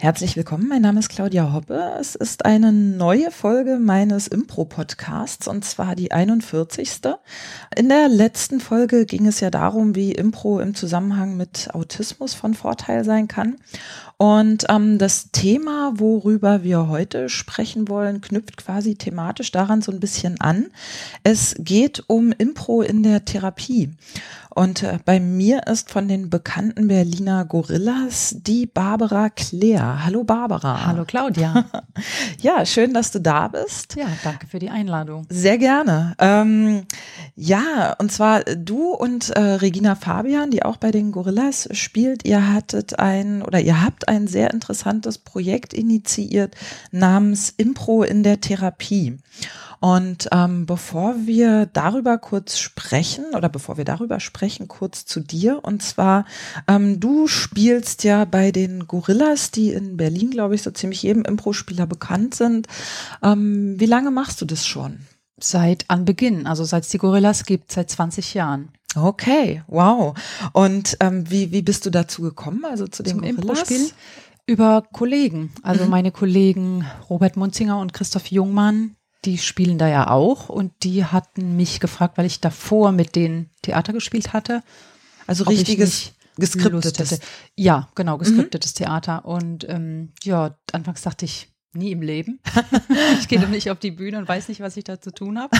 Herzlich willkommen, mein Name ist Claudia Hoppe. Es ist eine neue Folge meines Impro-Podcasts und zwar die 41. In der letzten Folge ging es ja darum, wie Impro im Zusammenhang mit Autismus von Vorteil sein kann. Und ähm, das Thema, worüber wir heute sprechen wollen, knüpft quasi thematisch daran so ein bisschen an. Es geht um Impro in der Therapie. Und äh, bei mir ist von den bekannten Berliner Gorillas die Barbara Claire. Hallo Barbara. Hallo Claudia. ja, schön, dass du da bist. Ja, danke für die Einladung. Sehr gerne. Ähm, ja, und zwar du und äh, Regina Fabian, die auch bei den Gorillas spielt, ihr hattet ein oder ihr habt ein sehr interessantes Projekt initiiert namens Impro in der Therapie. Und ähm, bevor wir darüber kurz sprechen oder bevor wir darüber sprechen, kurz zu dir. Und zwar, ähm, du spielst ja bei den Gorillas, die in Berlin, glaube ich, so ziemlich jedem Impro-Spieler bekannt sind. Ähm, wie lange machst du das schon? Seit Anbeginn, also seit es die Gorillas gibt, seit 20 Jahren. Okay, wow. Und ähm, wie, wie bist du dazu gekommen, also zu dem Impro-Spiel? Über Kollegen, also mhm. meine Kollegen Robert Munzinger und Christoph Jungmann, die spielen da ja auch und die hatten mich gefragt, weil ich davor mit denen Theater gespielt hatte. Also richtiges geskriptetes. Ja, genau, mhm. geskriptetes mhm. Theater. Und ähm, ja, anfangs dachte ich, nie im Leben. ich gehe nicht auf die Bühne und weiß nicht, was ich da zu tun habe.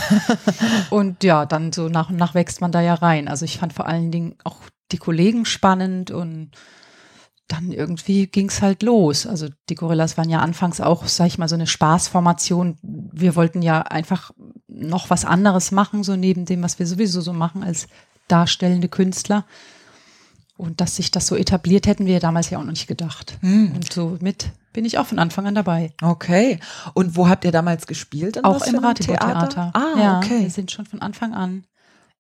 Und ja, dann so nach und nach wächst man da ja rein. Also ich fand vor allen Dingen auch die Kollegen spannend und dann irgendwie ging's halt los. Also die Gorillas waren ja anfangs auch, sag ich mal, so eine Spaßformation. Wir wollten ja einfach noch was anderes machen, so neben dem, was wir sowieso so machen als darstellende Künstler. Und dass sich das so etabliert, hätten wir damals ja auch noch nicht gedacht. Hm. Und somit bin ich auch von Anfang an dabei. Okay. Und wo habt ihr damals gespielt? auch im Ratibor-Theater. Ah, ja, okay. Wir sind schon von Anfang an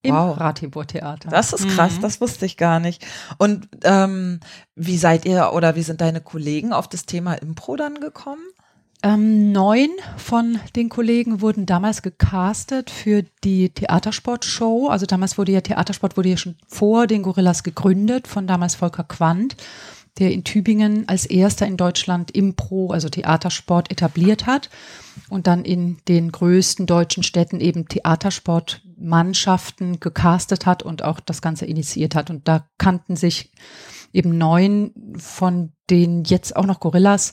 im wow. Ratibor-Theater. Das ist krass, mhm. das wusste ich gar nicht. Und ähm, wie seid ihr oder wie sind deine Kollegen auf das Thema Impro dann gekommen? Ähm, neun von den Kollegen wurden damals gecastet für die Theatersportshow. Also damals wurde ja Theatersport wurde ja schon vor den Gorillas gegründet von damals Volker Quandt, der in Tübingen als erster in Deutschland Impro, also Theatersport etabliert hat und dann in den größten deutschen Städten eben Theatersportmannschaften gecastet hat und auch das Ganze initiiert hat. Und da kannten sich eben neun von den jetzt auch noch Gorillas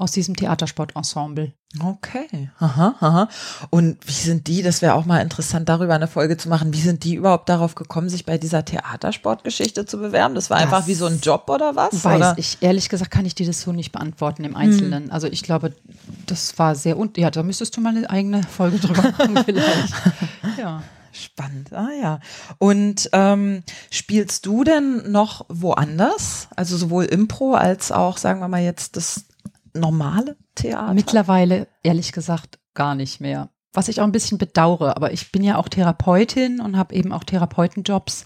aus diesem Theatersportensemble. Okay, aha, aha. Und wie sind die, das wäre auch mal interessant, darüber eine Folge zu machen, wie sind die überhaupt darauf gekommen, sich bei dieser Theatersportgeschichte zu bewerben? Das war das einfach wie so ein Job oder was? Weiß oder? ich, ehrlich gesagt kann ich dir das so nicht beantworten im Einzelnen. Hm. Also ich glaube, das war sehr, und ja, da müsstest du mal eine eigene Folge drüber machen vielleicht. ja. Spannend, ah ja. Und ähm, spielst du denn noch woanders? Also sowohl Impro als auch, sagen wir mal jetzt, das normale Theater? Mittlerweile, ehrlich gesagt, gar nicht mehr. Was ich auch ein bisschen bedauere, aber ich bin ja auch Therapeutin und habe eben auch Therapeutenjobs.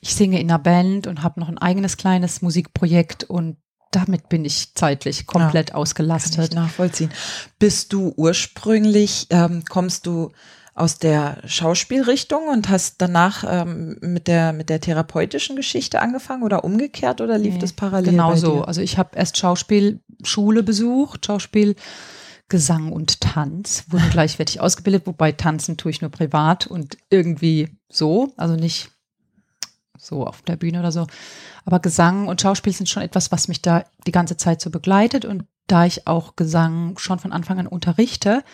Ich singe in einer Band und habe noch ein eigenes kleines Musikprojekt und damit bin ich zeitlich komplett ja, ausgelastet. Kann ich nachvollziehen. Bist du ursprünglich, ähm, kommst du aus der Schauspielrichtung und hast danach ähm, mit der mit der therapeutischen Geschichte angefangen oder umgekehrt oder lief nee, das parallel? Genau so. Also ich habe erst Schauspielschule besucht, Schauspiel, Gesang und Tanz wurden gleichwertig ausgebildet, wobei tanzen tue ich nur privat und irgendwie so, also nicht so auf der Bühne oder so. Aber Gesang und Schauspiel sind schon etwas, was mich da die ganze Zeit so begleitet und da ich auch Gesang schon von Anfang an unterrichte,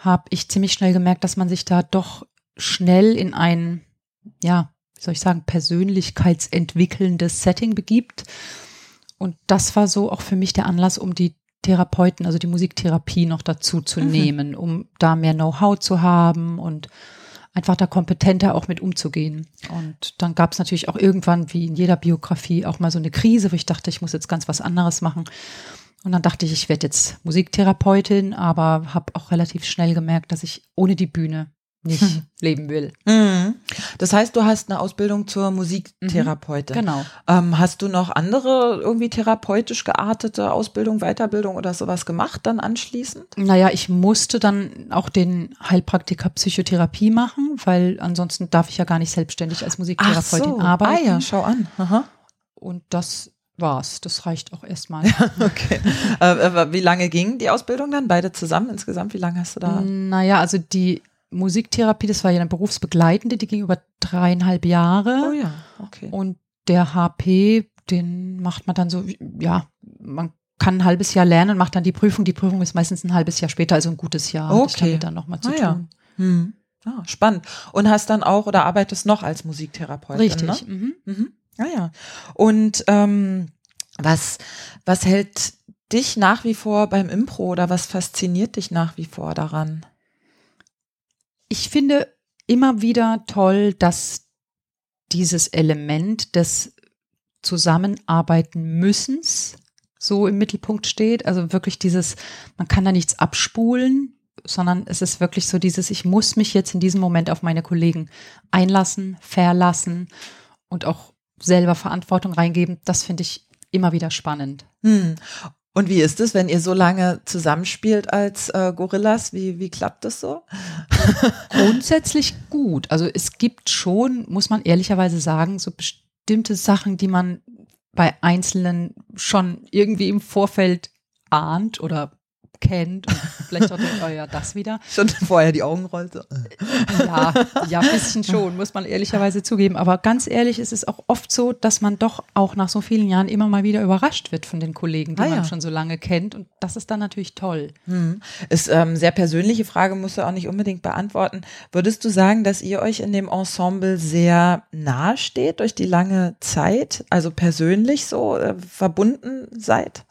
habe ich ziemlich schnell gemerkt, dass man sich da doch schnell in ein, ja, wie soll ich sagen, persönlichkeitsentwickelndes Setting begibt. Und das war so auch für mich der Anlass, um die Therapeuten, also die Musiktherapie noch dazu zu mhm. nehmen, um da mehr Know-how zu haben und einfach da kompetenter auch mit umzugehen. Und dann gab es natürlich auch irgendwann, wie in jeder Biografie, auch mal so eine Krise, wo ich dachte, ich muss jetzt ganz was anderes machen. Und dann dachte ich, ich werde jetzt Musiktherapeutin, aber habe auch relativ schnell gemerkt, dass ich ohne die Bühne nicht leben will. Mhm. Das heißt, du hast eine Ausbildung zur Musiktherapeutin. Genau. Ähm, hast du noch andere irgendwie therapeutisch geartete Ausbildung, Weiterbildung oder sowas gemacht dann anschließend? Naja, ich musste dann auch den Heilpraktiker Psychotherapie machen, weil ansonsten darf ich ja gar nicht selbstständig als Musiktherapeutin so. arbeiten. Ah ja, schau an. Aha. Und das war's. Das reicht auch erstmal. Okay. äh, aber wie lange ging die Ausbildung dann? Beide zusammen insgesamt? Wie lange hast du da? Naja, also die Musiktherapie, das war ja eine berufsbegleitende, die ging über dreieinhalb Jahre. Oh ja, okay. Und der HP, den macht man dann so, ja, man kann ein halbes Jahr lernen und macht dann die Prüfung. Die Prüfung ist meistens ein halbes Jahr später, also ein gutes Jahr. Okay. damit dann nochmal zu Ah ja. tun. Hm. Ah, spannend. Und hast dann auch oder arbeitest noch als Musiktherapeutin? Richtig. Ne? Mhm. Mhm. Ah ja. Und ähm, was, was hält dich nach wie vor beim Impro oder was fasziniert dich nach wie vor daran? Ich finde immer wieder toll, dass dieses Element des Zusammenarbeiten müssens so im Mittelpunkt steht. Also wirklich dieses, man kann da nichts abspulen, sondern es ist wirklich so dieses, ich muss mich jetzt in diesem Moment auf meine Kollegen einlassen, verlassen und auch selber Verantwortung reingeben. Das finde ich immer wieder spannend. Hm. Und wie ist es, wenn ihr so lange zusammenspielt als äh, Gorillas? Wie, wie klappt das so? Grundsätzlich gut. Also es gibt schon, muss man ehrlicherweise sagen, so bestimmte Sachen, die man bei Einzelnen schon irgendwie im Vorfeld ahnt oder kennt und vielleicht auch denkt, oh ja, das wieder. Schon vorher die Augen rollte. Ja, ja, ein bisschen schon, muss man ehrlicherweise zugeben. Aber ganz ehrlich, ist es auch oft so, dass man doch auch nach so vielen Jahren immer mal wieder überrascht wird von den Kollegen, die Ah, ja. man schon so lange kennt. Und das ist dann natürlich toll. Hm. Ist ähm, sehr persönliche Frage, musst du auch nicht unbedingt beantworten. Würdest du sagen, dass ihr euch in dem Ensemble sehr nahe steht durch die lange Zeit, also persönlich so äh, verbunden seid?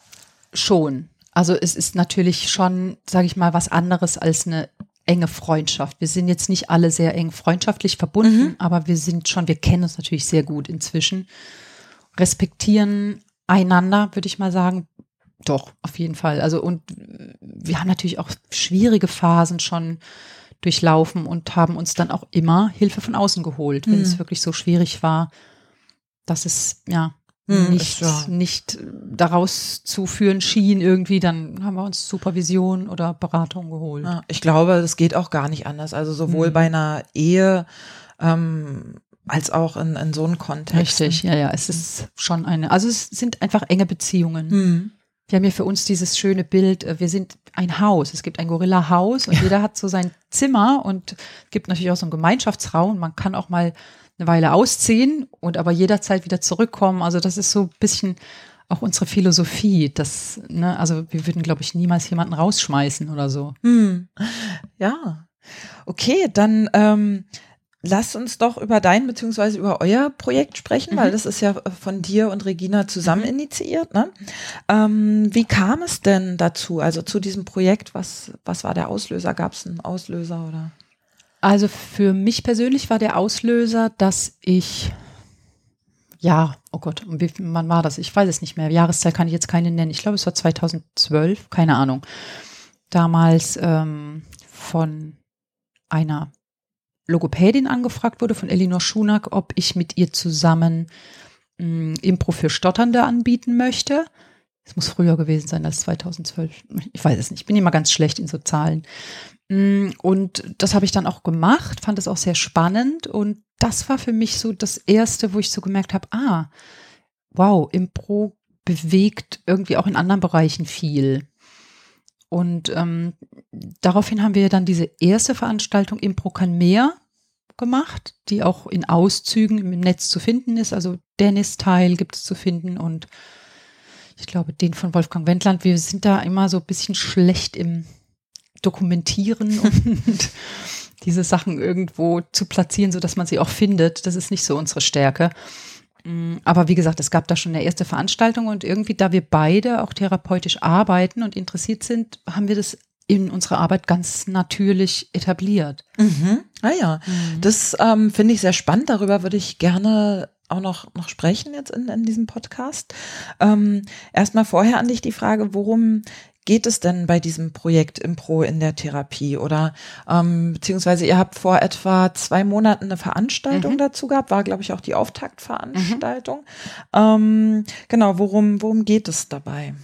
Schon. Also es ist natürlich schon, sage ich mal, was anderes als eine enge Freundschaft. Wir sind jetzt nicht alle sehr eng freundschaftlich verbunden, aber wir sind schon, wir kennen uns natürlich sehr gut inzwischen, respektieren einander, würde ich mal sagen. Doch, auf jeden Fall. Also und wir haben natürlich auch schwierige Phasen schon durchlaufen und haben uns dann auch immer Hilfe von außen geholt, wenn Mhm. es wirklich so schwierig war, dass es ja Mhm, nicht, ja- nicht daraus zu führen schien irgendwie, dann haben wir uns Supervision oder Beratung geholt. Ja, ich glaube, das geht auch gar nicht anders. Also sowohl Hm. bei einer Ehe ähm, als auch in, in so einem Kontext. Richtig, ja, ja, es ist schon eine, also es sind einfach enge Beziehungen. Hm. Wir haben ja für uns dieses schöne Bild, äh, wir sind ein Haus, es gibt ein Gorilla-Haus und jeder hat so sein Zimmer und es gibt natürlich auch so einen Gemeinschaftsraum. Man kann auch mal eine Weile ausziehen und aber jederzeit wieder zurückkommen. Also das ist so ein bisschen auch unsere Philosophie. Das, ne, also wir würden, glaube ich, niemals jemanden rausschmeißen oder so. Hm. Ja. Okay, dann ähm, lasst uns doch über dein beziehungsweise über euer Projekt sprechen, weil Mhm. das ist ja von dir und Regina zusammen initiiert. Ne? Ähm, wie kam es denn dazu, also zu diesem Projekt? Was, was war der Auslöser? Gab es einen Auslöser oder? Also für mich persönlich war der Auslöser, dass ich, ja, oh Gott, wie, wann war das? Ich weiß es nicht mehr. Jahreszeit kann ich jetzt keine nennen. Ich glaube, es war 2012, keine Ahnung. Damals ähm, von einer Logopädin angefragt wurde, von Elinor Schunack, ob ich mit ihr zusammen mh, Impro für Stotternde anbieten möchte. Es muss früher gewesen sein als 2012. Ich weiß es nicht. Ich bin immer ganz schlecht in so Zahlen. Mm, Und das habe ich dann auch gemacht, fand es auch sehr spannend. Und das war für mich so das Erste, wo ich so gemerkt habe, ah, wow, Impro bewegt irgendwie auch in anderen Bereichen viel. Und ähm, daraufhin haben wir dann diese erste Veranstaltung Impro kann mehr gemacht, die auch in Auszügen im Netz zu finden ist. Also Dennis-Teil gibt es zu finden und ich glaube, den von Wolfgang Wendland. Wir sind da immer so ein bisschen schlecht im Dokumentieren und diese Sachen irgendwo zu platzieren, sodass man sie auch findet. Das ist nicht so unsere Stärke. Mm, Aber wie gesagt, es gab da schon eine erste Veranstaltung und irgendwie, da wir beide auch therapeutisch arbeiten und interessiert sind, haben wir das in unserer Arbeit ganz natürlich etabliert. Mhm. Ah ja, das ähm, finde ich sehr spannend. Darüber würde ich gerne auch noch, noch sprechen jetzt in, in diesem Podcast. Ähm, Erstmal vorher an dich die Frage, worum geht es denn bei diesem Projekt Impro in der Therapie? Oder ähm, beziehungsweise ihr habt vor etwa zwei Monaten eine Veranstaltung mhm. dazu gehabt, war, glaube ich, auch die Auftaktveranstaltung. Mhm. Ähm, genau, worum, worum geht es dabei?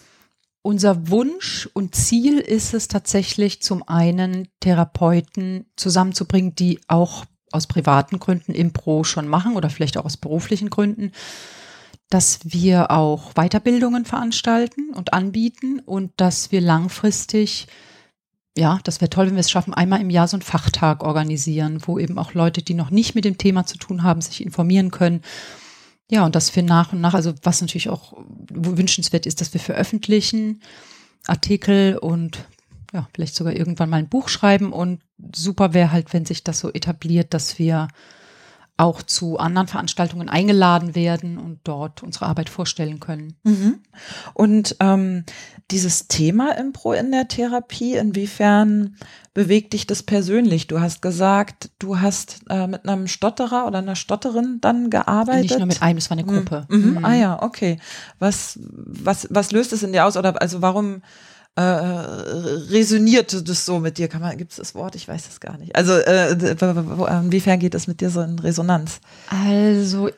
Unser Wunsch und Ziel ist es tatsächlich zum einen Therapeuten zusammenzubringen, die auch aus privaten Gründen Impro schon machen oder vielleicht auch aus beruflichen Gründen, dass wir auch Weiterbildungen veranstalten und anbieten und dass wir langfristig, ja, das wäre toll, wenn wir es schaffen, einmal im Jahr so einen Fachtag organisieren, wo eben auch Leute, die noch nicht mit dem Thema zu tun haben, sich informieren können. Ja, und dass wir nach und nach, also was natürlich auch wünschenswert ist, dass wir veröffentlichen Artikel und ja, vielleicht sogar irgendwann mal ein Buch schreiben und super wäre halt, wenn sich das so etabliert, dass wir auch zu anderen Veranstaltungen eingeladen werden und dort unsere Arbeit vorstellen können. Mhm. Und ähm, dieses Thema Impro in der Therapie, inwiefern bewegt dich das persönlich? Du hast gesagt, du hast äh, mit einem Stotterer oder einer Stotterin dann gearbeitet. Nicht nur mit einem, es war eine Gruppe. Mhm. Mhm. Ah ja, okay. Was, was, was löst es in dir aus? Oder also warum äh, resoniert das so mit dir? Kann man, gibt es das Wort? Ich weiß es gar nicht. Also äh, inwiefern geht das mit dir so in Resonanz? Also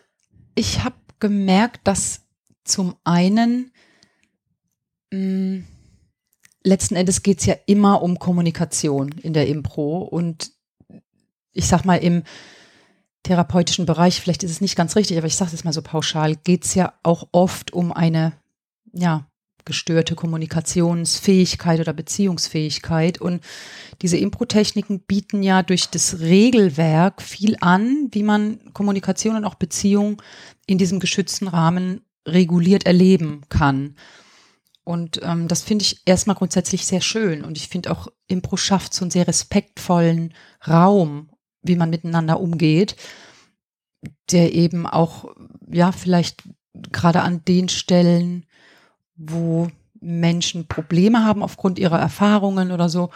ich habe gemerkt, dass zum einen mh, mm, letzten Endes geht es ja immer um Kommunikation in der Impro und ich sag mal im therapeutischen Bereich, vielleicht ist es nicht ganz richtig, aber ich sage es mal so pauschal, geht es ja auch oft um eine ja, gestörte Kommunikationsfähigkeit oder Beziehungsfähigkeit. Und diese Impro-Techniken bieten ja durch das Regelwerk viel an, wie man Kommunikation und auch Beziehung in diesem geschützten Rahmen reguliert erleben kann. Und ähm, das finde ich erstmal grundsätzlich sehr schön. Und ich finde auch, Impro schafft so einen sehr respektvollen Raum, wie man miteinander umgeht, der eben auch, ja, vielleicht gerade an den Stellen, wo Menschen Probleme haben aufgrund ihrer Erfahrungen oder so,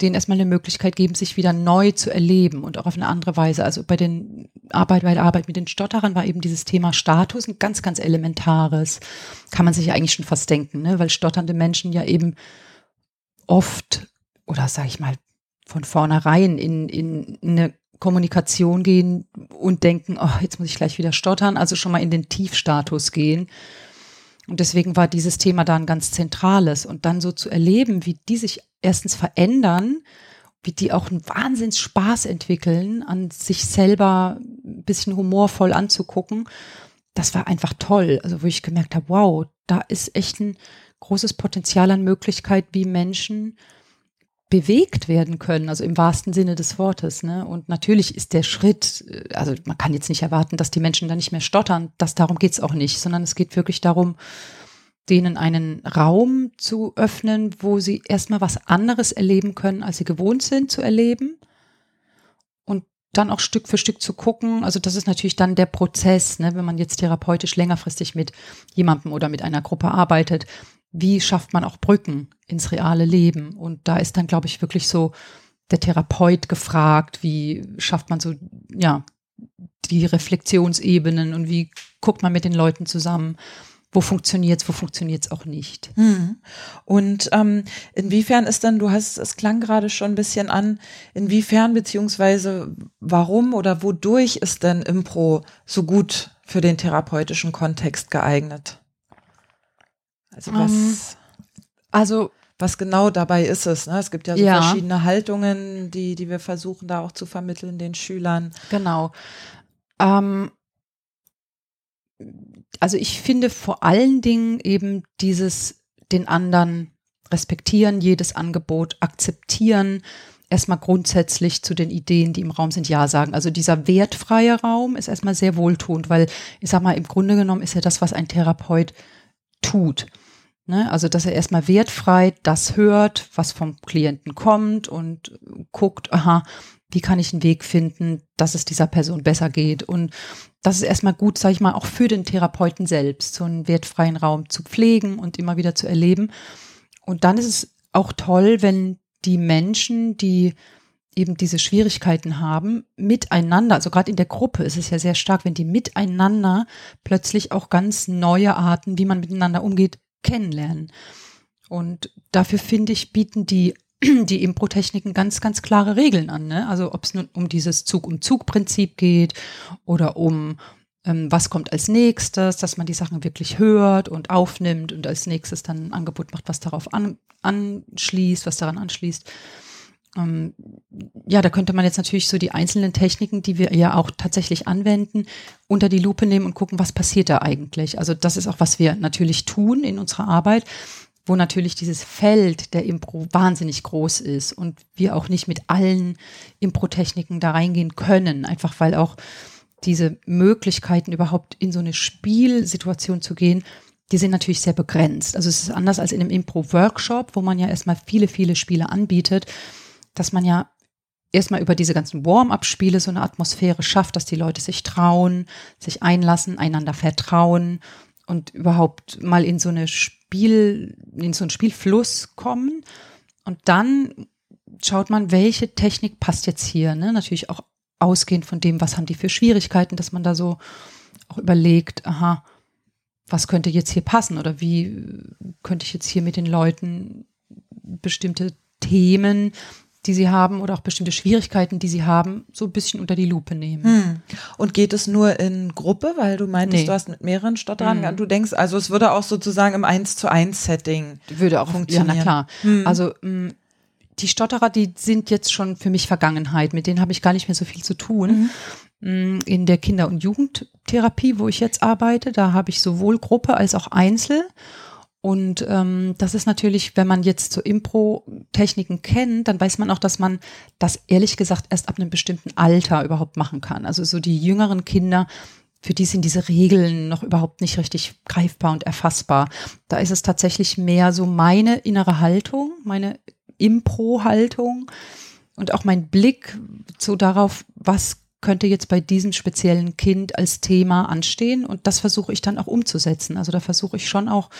denen erstmal eine Möglichkeit geben, sich wieder neu zu erleben und auch auf eine andere Weise. Also bei den Arbeit, bei der Arbeit mit den Stotterern war eben dieses Thema Status ein ganz, ganz elementares. Kann man sich ja eigentlich schon fast denken, ne? weil stotternde Menschen ja eben oft oder sage ich mal von vornherein in, in eine Kommunikation gehen und denken, oh, jetzt muss ich gleich wieder stottern, also schon mal in den Tiefstatus gehen und deswegen war dieses Thema da ein ganz zentrales. Und dann so zu erleben, wie die sich erstens verändern, wie die auch einen Wahnsinns Spaß entwickeln, an sich selber ein bisschen humorvoll anzugucken, das war einfach toll. Also wo ich gemerkt habe, wow, da ist echt ein großes Potenzial an Möglichkeit, wie Menschen bewegt werden können, also im wahrsten Sinne des Wortes. Ne? Und natürlich ist der Schritt, äh, also man kann jetzt nicht erwarten, dass die Menschen da nicht mehr stottern, das darum geht's auch nicht, sondern es geht wirklich darum, denen einen Raum zu öffnen, wo sie erstmal was anderes erleben können, als sie gewohnt sind zu erleben. Und dann auch Stück für Stück zu gucken. Also das ist natürlich dann der Prozess, ne, wenn man jetzt therapeutisch längerfristig mit jemandem oder mit einer Gruppe arbeitet, wie schafft man auch Brücken ins reale Leben? Und da ist dann, glaube ich, wirklich so der Therapeut gefragt, wie schafft man so, ja, die Reflexionsebenen und wie guckt man mit den Leuten zusammen? Wo funktioniert's, wo funktioniert's auch nicht? Hm. Und ähm, inwiefern ist dann, du hast, es klang gerade schon ein bisschen an, inwiefern beziehungsweise warum oder wodurch ist denn Impro so gut für den therapeutischen Kontext geeignet? Also was, ähm, also was genau dabei ist es? Ne? Es gibt ja so ja. verschiedene Haltungen, die, die wir versuchen da auch zu vermitteln den Schülern. Genau. Ähm, also ich finde vor allen Dingen eben dieses den anderen respektieren, jedes Angebot akzeptieren, erstmal grundsätzlich zu den Ideen, die im Raum sind, ja sagen. Also dieser wertfreie Raum ist erstmal sehr wohltuend, weil ich sag mal, im Grunde genommen ist ja das, was ein Therapeut tut. Ne? Also, dass er erstmal wertfrei das hört, was vom Klienten kommt und guckt, aha, wie kann ich einen Weg finden, dass es dieser Person besser geht. Und das ist erstmal gut, sage ich mal, auch für den Therapeuten selbst, so einen wertfreien Raum zu pflegen und immer wieder zu erleben. Und dann ist es auch toll, wenn die Menschen, die eben diese Schwierigkeiten haben, miteinander, also gerade in der Gruppe ist es ja sehr stark, wenn die miteinander plötzlich auch ganz neue Arten, wie man miteinander umgeht, kennenlernen. Und dafür finde ich, bieten die die Impro-Techniken ganz, ganz klare Regeln an. Ne? Also ob es nun um dieses Zug-um-Zug-Prinzip geht oder um ähm, was kommt als nächstes, dass man die Sachen wirklich hört und aufnimmt und als nächstes dann ein Angebot macht, was darauf an, anschließt, was daran anschließt. Ähm, ja, da könnte man jetzt natürlich so die einzelnen Techniken, die wir ja auch tatsächlich anwenden, unter die Lupe nehmen und gucken, was passiert da eigentlich. Also das ist auch, was wir natürlich tun in unserer Arbeit wo natürlich dieses Feld der Impro wahnsinnig groß ist und wir auch nicht mit allen Impro-Techniken da reingehen können, einfach weil auch diese Möglichkeiten überhaupt in so eine Spielsituation zu gehen, die sind natürlich sehr begrenzt. Also es ist anders als in einem Impro-Workshop, wo man ja erstmal viele, viele Spiele anbietet, dass man ja erstmal über diese ganzen Warm-up-Spiele so eine Atmosphäre schafft, dass die Leute sich trauen, sich einlassen, einander vertrauen und überhaupt mal in so eine Spiel, in so einen Spielfluss kommen. Und dann schaut man, welche Technik passt jetzt hier. Ne? Natürlich auch ausgehend von dem, was haben die für Schwierigkeiten, dass man da so auch überlegt, aha, was könnte jetzt hier passen oder wie könnte ich jetzt hier mit den Leuten bestimmte Themen die sie haben oder auch bestimmte Schwierigkeiten, die sie haben, so ein bisschen unter die Lupe nehmen. Hm. Und geht es nur in Gruppe, weil du meintest, nee. du hast mit mehreren Stotterern, hm. du denkst, also es würde auch sozusagen im 1 zu 1 Setting würde auch funktionieren. Ja, na klar. Hm. Also hm, die Stotterer, die sind jetzt schon für mich Vergangenheit, mit denen habe ich gar nicht mehr so viel zu tun. Mhm. Hm, in der Kinder- und Jugendtherapie, wo ich jetzt arbeite, da habe ich sowohl Gruppe als auch Einzel. Und ähm, das ist natürlich, wenn man jetzt so Impro-Techniken kennt, dann weiß man auch, dass man das ehrlich gesagt erst ab einem bestimmten Alter überhaupt machen kann. Also so die jüngeren Kinder, für die sind diese Regeln noch überhaupt nicht richtig greifbar und erfassbar. Da ist es tatsächlich mehr so meine innere Haltung, meine Impro-Haltung und auch mein Blick so darauf, was könnte jetzt bei diesem speziellen Kind als Thema anstehen. Und das versuche ich dann auch umzusetzen. Also da versuche ich schon auch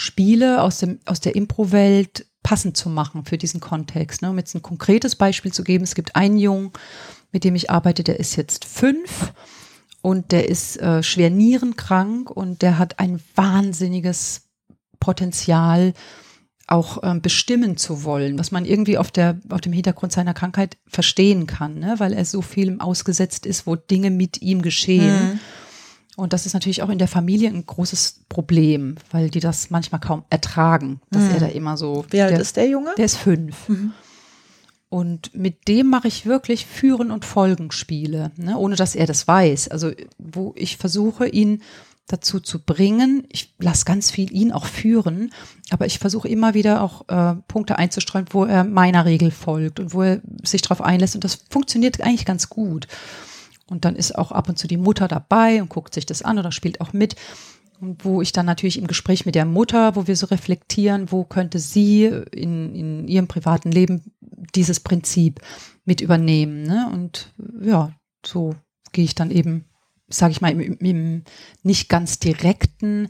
Spiele aus, dem, aus der Impro-Welt passend zu machen für diesen Kontext. Ne? Um jetzt ein konkretes Beispiel zu geben, es gibt einen Jungen, mit dem ich arbeite, der ist jetzt fünf und der ist äh, schwer nierenkrank und der hat ein wahnsinniges Potenzial, auch ähm, bestimmen zu wollen, was man irgendwie auf, der, auf dem Hintergrund seiner Krankheit verstehen kann, ne? weil er so viel ausgesetzt ist, wo Dinge mit ihm geschehen. Mhm und das ist natürlich auch in der Familie ein großes Problem, weil die das manchmal kaum ertragen, dass mhm. er da immer so. Wie alt der, ist der Junge? Der ist fünf. Mhm. Und mit dem mache ich wirklich Führen- und Folgenspiele, ne, ohne dass er das weiß. Also, wo ich versuche, ihn dazu zu bringen. Ich lasse ganz viel ihn auch führen, aber ich versuche immer wieder auch äh, Punkte einzustreuen, wo er meiner Regel folgt und wo er sich darauf einlässt. Und das funktioniert eigentlich ganz gut. Und dann ist auch ab und zu die Mutter dabei und guckt sich das an oder spielt auch mit. Und wo ich dann natürlich im Gespräch mit der Mutter, wo wir so reflektieren, wo könnte sie in, in ihrem privaten Leben dieses Prinzip mit übernehmen. Ne? Und ja, so gehe ich dann eben, sage ich mal, im, im nicht ganz direkten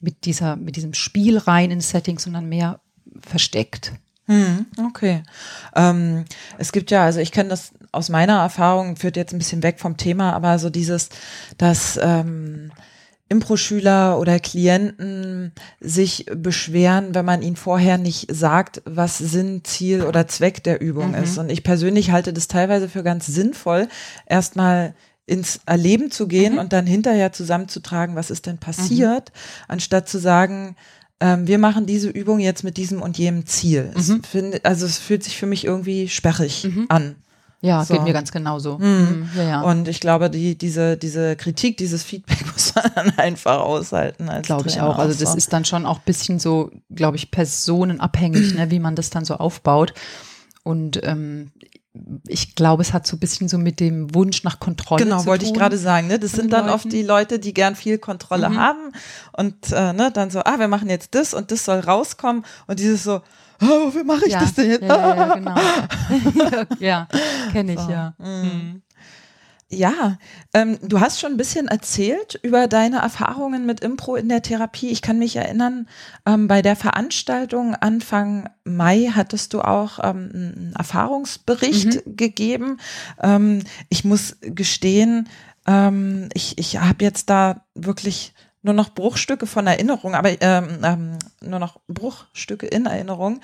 mit dieser, mit diesem Spiel rein ins Setting, sondern mehr versteckt. Hm, okay. Ähm, es gibt ja, also ich kenne das aus meiner Erfahrung, führt jetzt ein bisschen weg vom Thema, aber so dieses, dass ähm, Impro-Schüler oder Klienten sich beschweren, wenn man ihnen vorher nicht sagt, was Sinn, Ziel oder Zweck der Übung mhm. ist. Und ich persönlich halte das teilweise für ganz sinnvoll, erstmal ins Erleben zu gehen mhm. und dann hinterher zusammenzutragen, was ist denn passiert, mhm. anstatt zu sagen, ähm, wir machen diese Übung jetzt mit diesem und jenem Ziel. Mhm. Es find, also es fühlt sich für mich irgendwie sperrig mhm. an. Ja, so. geht mir ganz genauso. Mhm. mhm. Ja, ja. Und ich glaube, die, diese, diese Kritik, dieses Feedback muss man dann einfach aushalten. Glaube ich auch. Also das ist dann schon auch ein bisschen so, glaube ich, personenabhängig, ne, wie man das dann so aufbaut. Und ähm, ich glaube, es hat so ein bisschen so mit dem Wunsch nach Kontrolle genau, zu tun. Genau, wollte ich gerade sagen. Ne? Das sind dann Leuten. oft die Leute, die gern viel Kontrolle mhm. haben und äh, ne, dann so, ah, wir machen jetzt das und das soll rauskommen und dieses so, oh, wofür mache ich ja, das denn jetzt? Ja, ja, genau. ja, kenne ich, so. ja. Mhm. Ja, ähm, du hast schon ein bisschen erzählt über deine Erfahrungen mit Impro in der Therapie. Ich kann mich erinnern, ähm, bei der Veranstaltung Anfang Mai hattest du auch ähm, einen Erfahrungsbericht mhm. gegeben. Ähm, ich muss gestehen, ähm, ich, ich habe jetzt da wirklich nur noch Bruchstücke von Erinnerung, aber ähm, nur noch Bruchstücke in Erinnerung.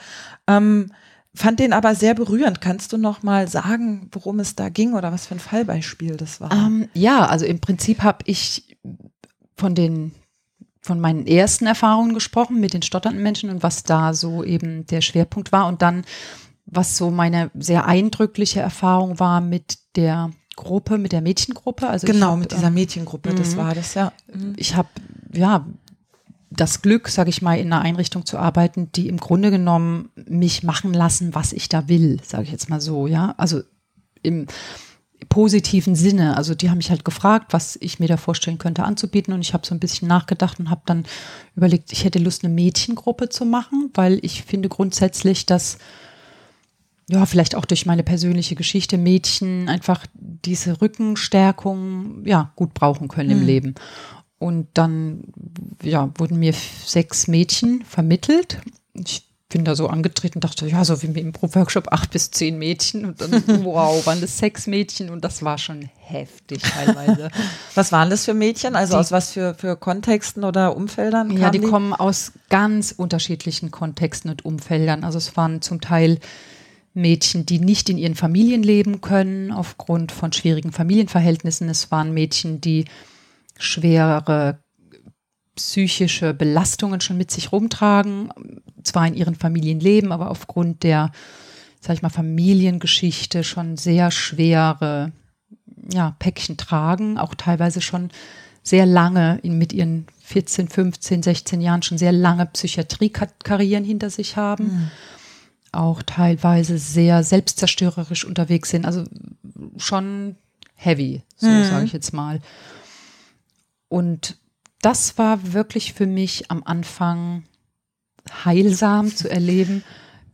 Ähm, fand den aber sehr berührend. Kannst du noch mal sagen, worum es da ging oder was für ein Fallbeispiel das war? Ähm, ja, also im Prinzip habe ich von den von meinen ersten Erfahrungen gesprochen mit den stotternden Menschen und was da so eben der Schwerpunkt war und dann was so meine sehr eindrückliche Erfahrung war mit der Gruppe, mit der Mädchengruppe. Also genau, hab, mit dieser Mädchengruppe, das mhm. war das, ja. Mhm. Ich habe, ja, das Glück, sage ich mal, in einer Einrichtung zu arbeiten, die im Grunde genommen mich machen lassen, was ich da will, sage ich jetzt mal so, ja. Also im positiven Sinne. Also die haben mich halt gefragt, was ich mir da vorstellen könnte anzubieten und ich habe so ein bisschen nachgedacht und habe dann überlegt, ich hätte Lust, eine Mädchengruppe zu machen, weil ich finde grundsätzlich, dass ja, vielleicht auch durch meine persönliche Geschichte Mädchen einfach diese Rückenstärkung ja gut brauchen können mhm. im Leben. Und dann ja, wurden mir sechs Mädchen vermittelt. Ich bin da so angetreten und dachte, ja, so wie im Impro-Workshop acht bis zehn Mädchen und dann, wow, waren das sechs Mädchen und das war schon heftig teilweise. was waren das für Mädchen? Also die, aus was für, für Kontexten oder Umfeldern? Ja, die, die kommen aus ganz unterschiedlichen Kontexten und Umfeldern. Also es waren zum Teil Mädchen, die nicht in ihren Familien leben können aufgrund von schwierigen Familienverhältnissen. Es waren Mädchen, die schwere psychische Belastungen schon mit sich rumtragen, zwar in ihren Familien leben, aber aufgrund der, sag ich mal, Familiengeschichte schon sehr schwere ja, Päckchen tragen, auch teilweise schon sehr lange mit ihren 14, 15, 16 Jahren schon sehr lange Psychiatriekarrieren hinter sich haben. Mhm auch teilweise sehr selbstzerstörerisch unterwegs sind. Also schon heavy, so mhm. sage ich jetzt mal. Und das war wirklich für mich am Anfang heilsam zu erleben.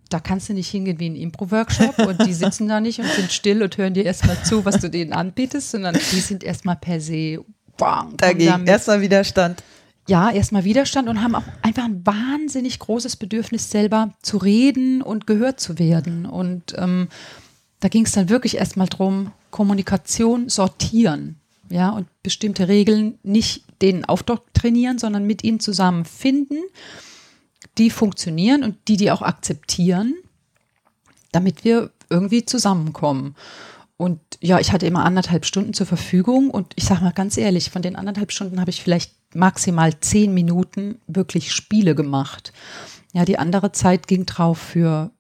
Da kannst du nicht hingehen wie ein Impro-Workshop und die sitzen da nicht und sind still und hören dir erstmal zu, was du denen anbietest, sondern die sind erstmal per se bang, dagegen. Erstmal Widerstand ja, erstmal Widerstand und haben auch einfach ein wahnsinnig großes Bedürfnis, selber zu reden und gehört zu werden. Und ähm, da ging es dann wirklich erstmal drum, Kommunikation sortieren, ja, und bestimmte Regeln nicht denen aufdoktrinieren, sondern mit ihnen zusammen finden, die funktionieren und die die auch akzeptieren, damit wir irgendwie zusammenkommen. Und ja, ich hatte immer anderthalb Stunden zur Verfügung und ich sage mal ganz ehrlich, von den anderthalb Stunden habe ich vielleicht maximal zehn Minuten wirklich Spiele gemacht. Ja, die andere Zeit ging drauf für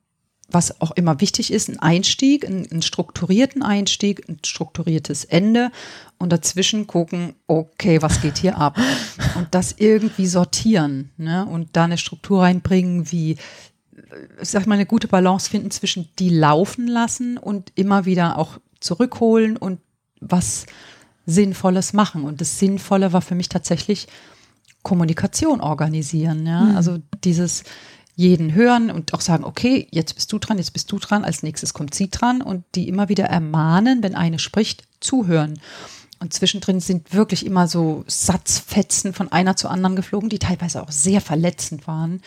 was auch immer wichtig ist, ein Einstieg, einen, einen, strukturierten Einstieg, ein strukturiertes Ende und dazwischen gucken, okay, was geht hier ab? Und das irgendwie sortieren ne? und da eine Struktur reinbringen, wie, sag mal, eine gute Balance finden zwischen die laufen lassen und immer wieder auch zurückholen und was Sinnvolles machen. Und das Sinnvolle war für mich tatsächlich Kommunikation organisieren. Ja? Mhm. Also dieses jeden hören und auch sagen, okay, jetzt bist du dran, jetzt bist du dran, als nächstes kommt sie dran und die immer wieder ermahnen, wenn eine spricht, zuhören. Und zwischendrin sind wirklich immer so Satzfetzen von einer zu anderen geflogen, die teilweise auch sehr verletzend waren.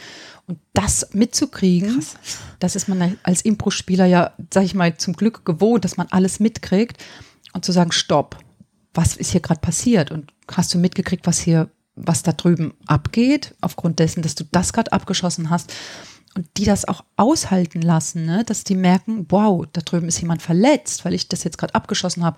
Und das mitzukriegen, Krass. das ist man als Impro-Spieler ja, sag ich mal, zum Glück gewohnt, dass man alles mitkriegt und zu sagen, stopp, was ist hier gerade passiert? Und hast du mitgekriegt, was hier, was da drüben abgeht, aufgrund dessen, dass du das gerade abgeschossen hast? Und die das auch aushalten lassen, ne? dass die merken, wow, da drüben ist jemand verletzt, weil ich das jetzt gerade abgeschossen habe.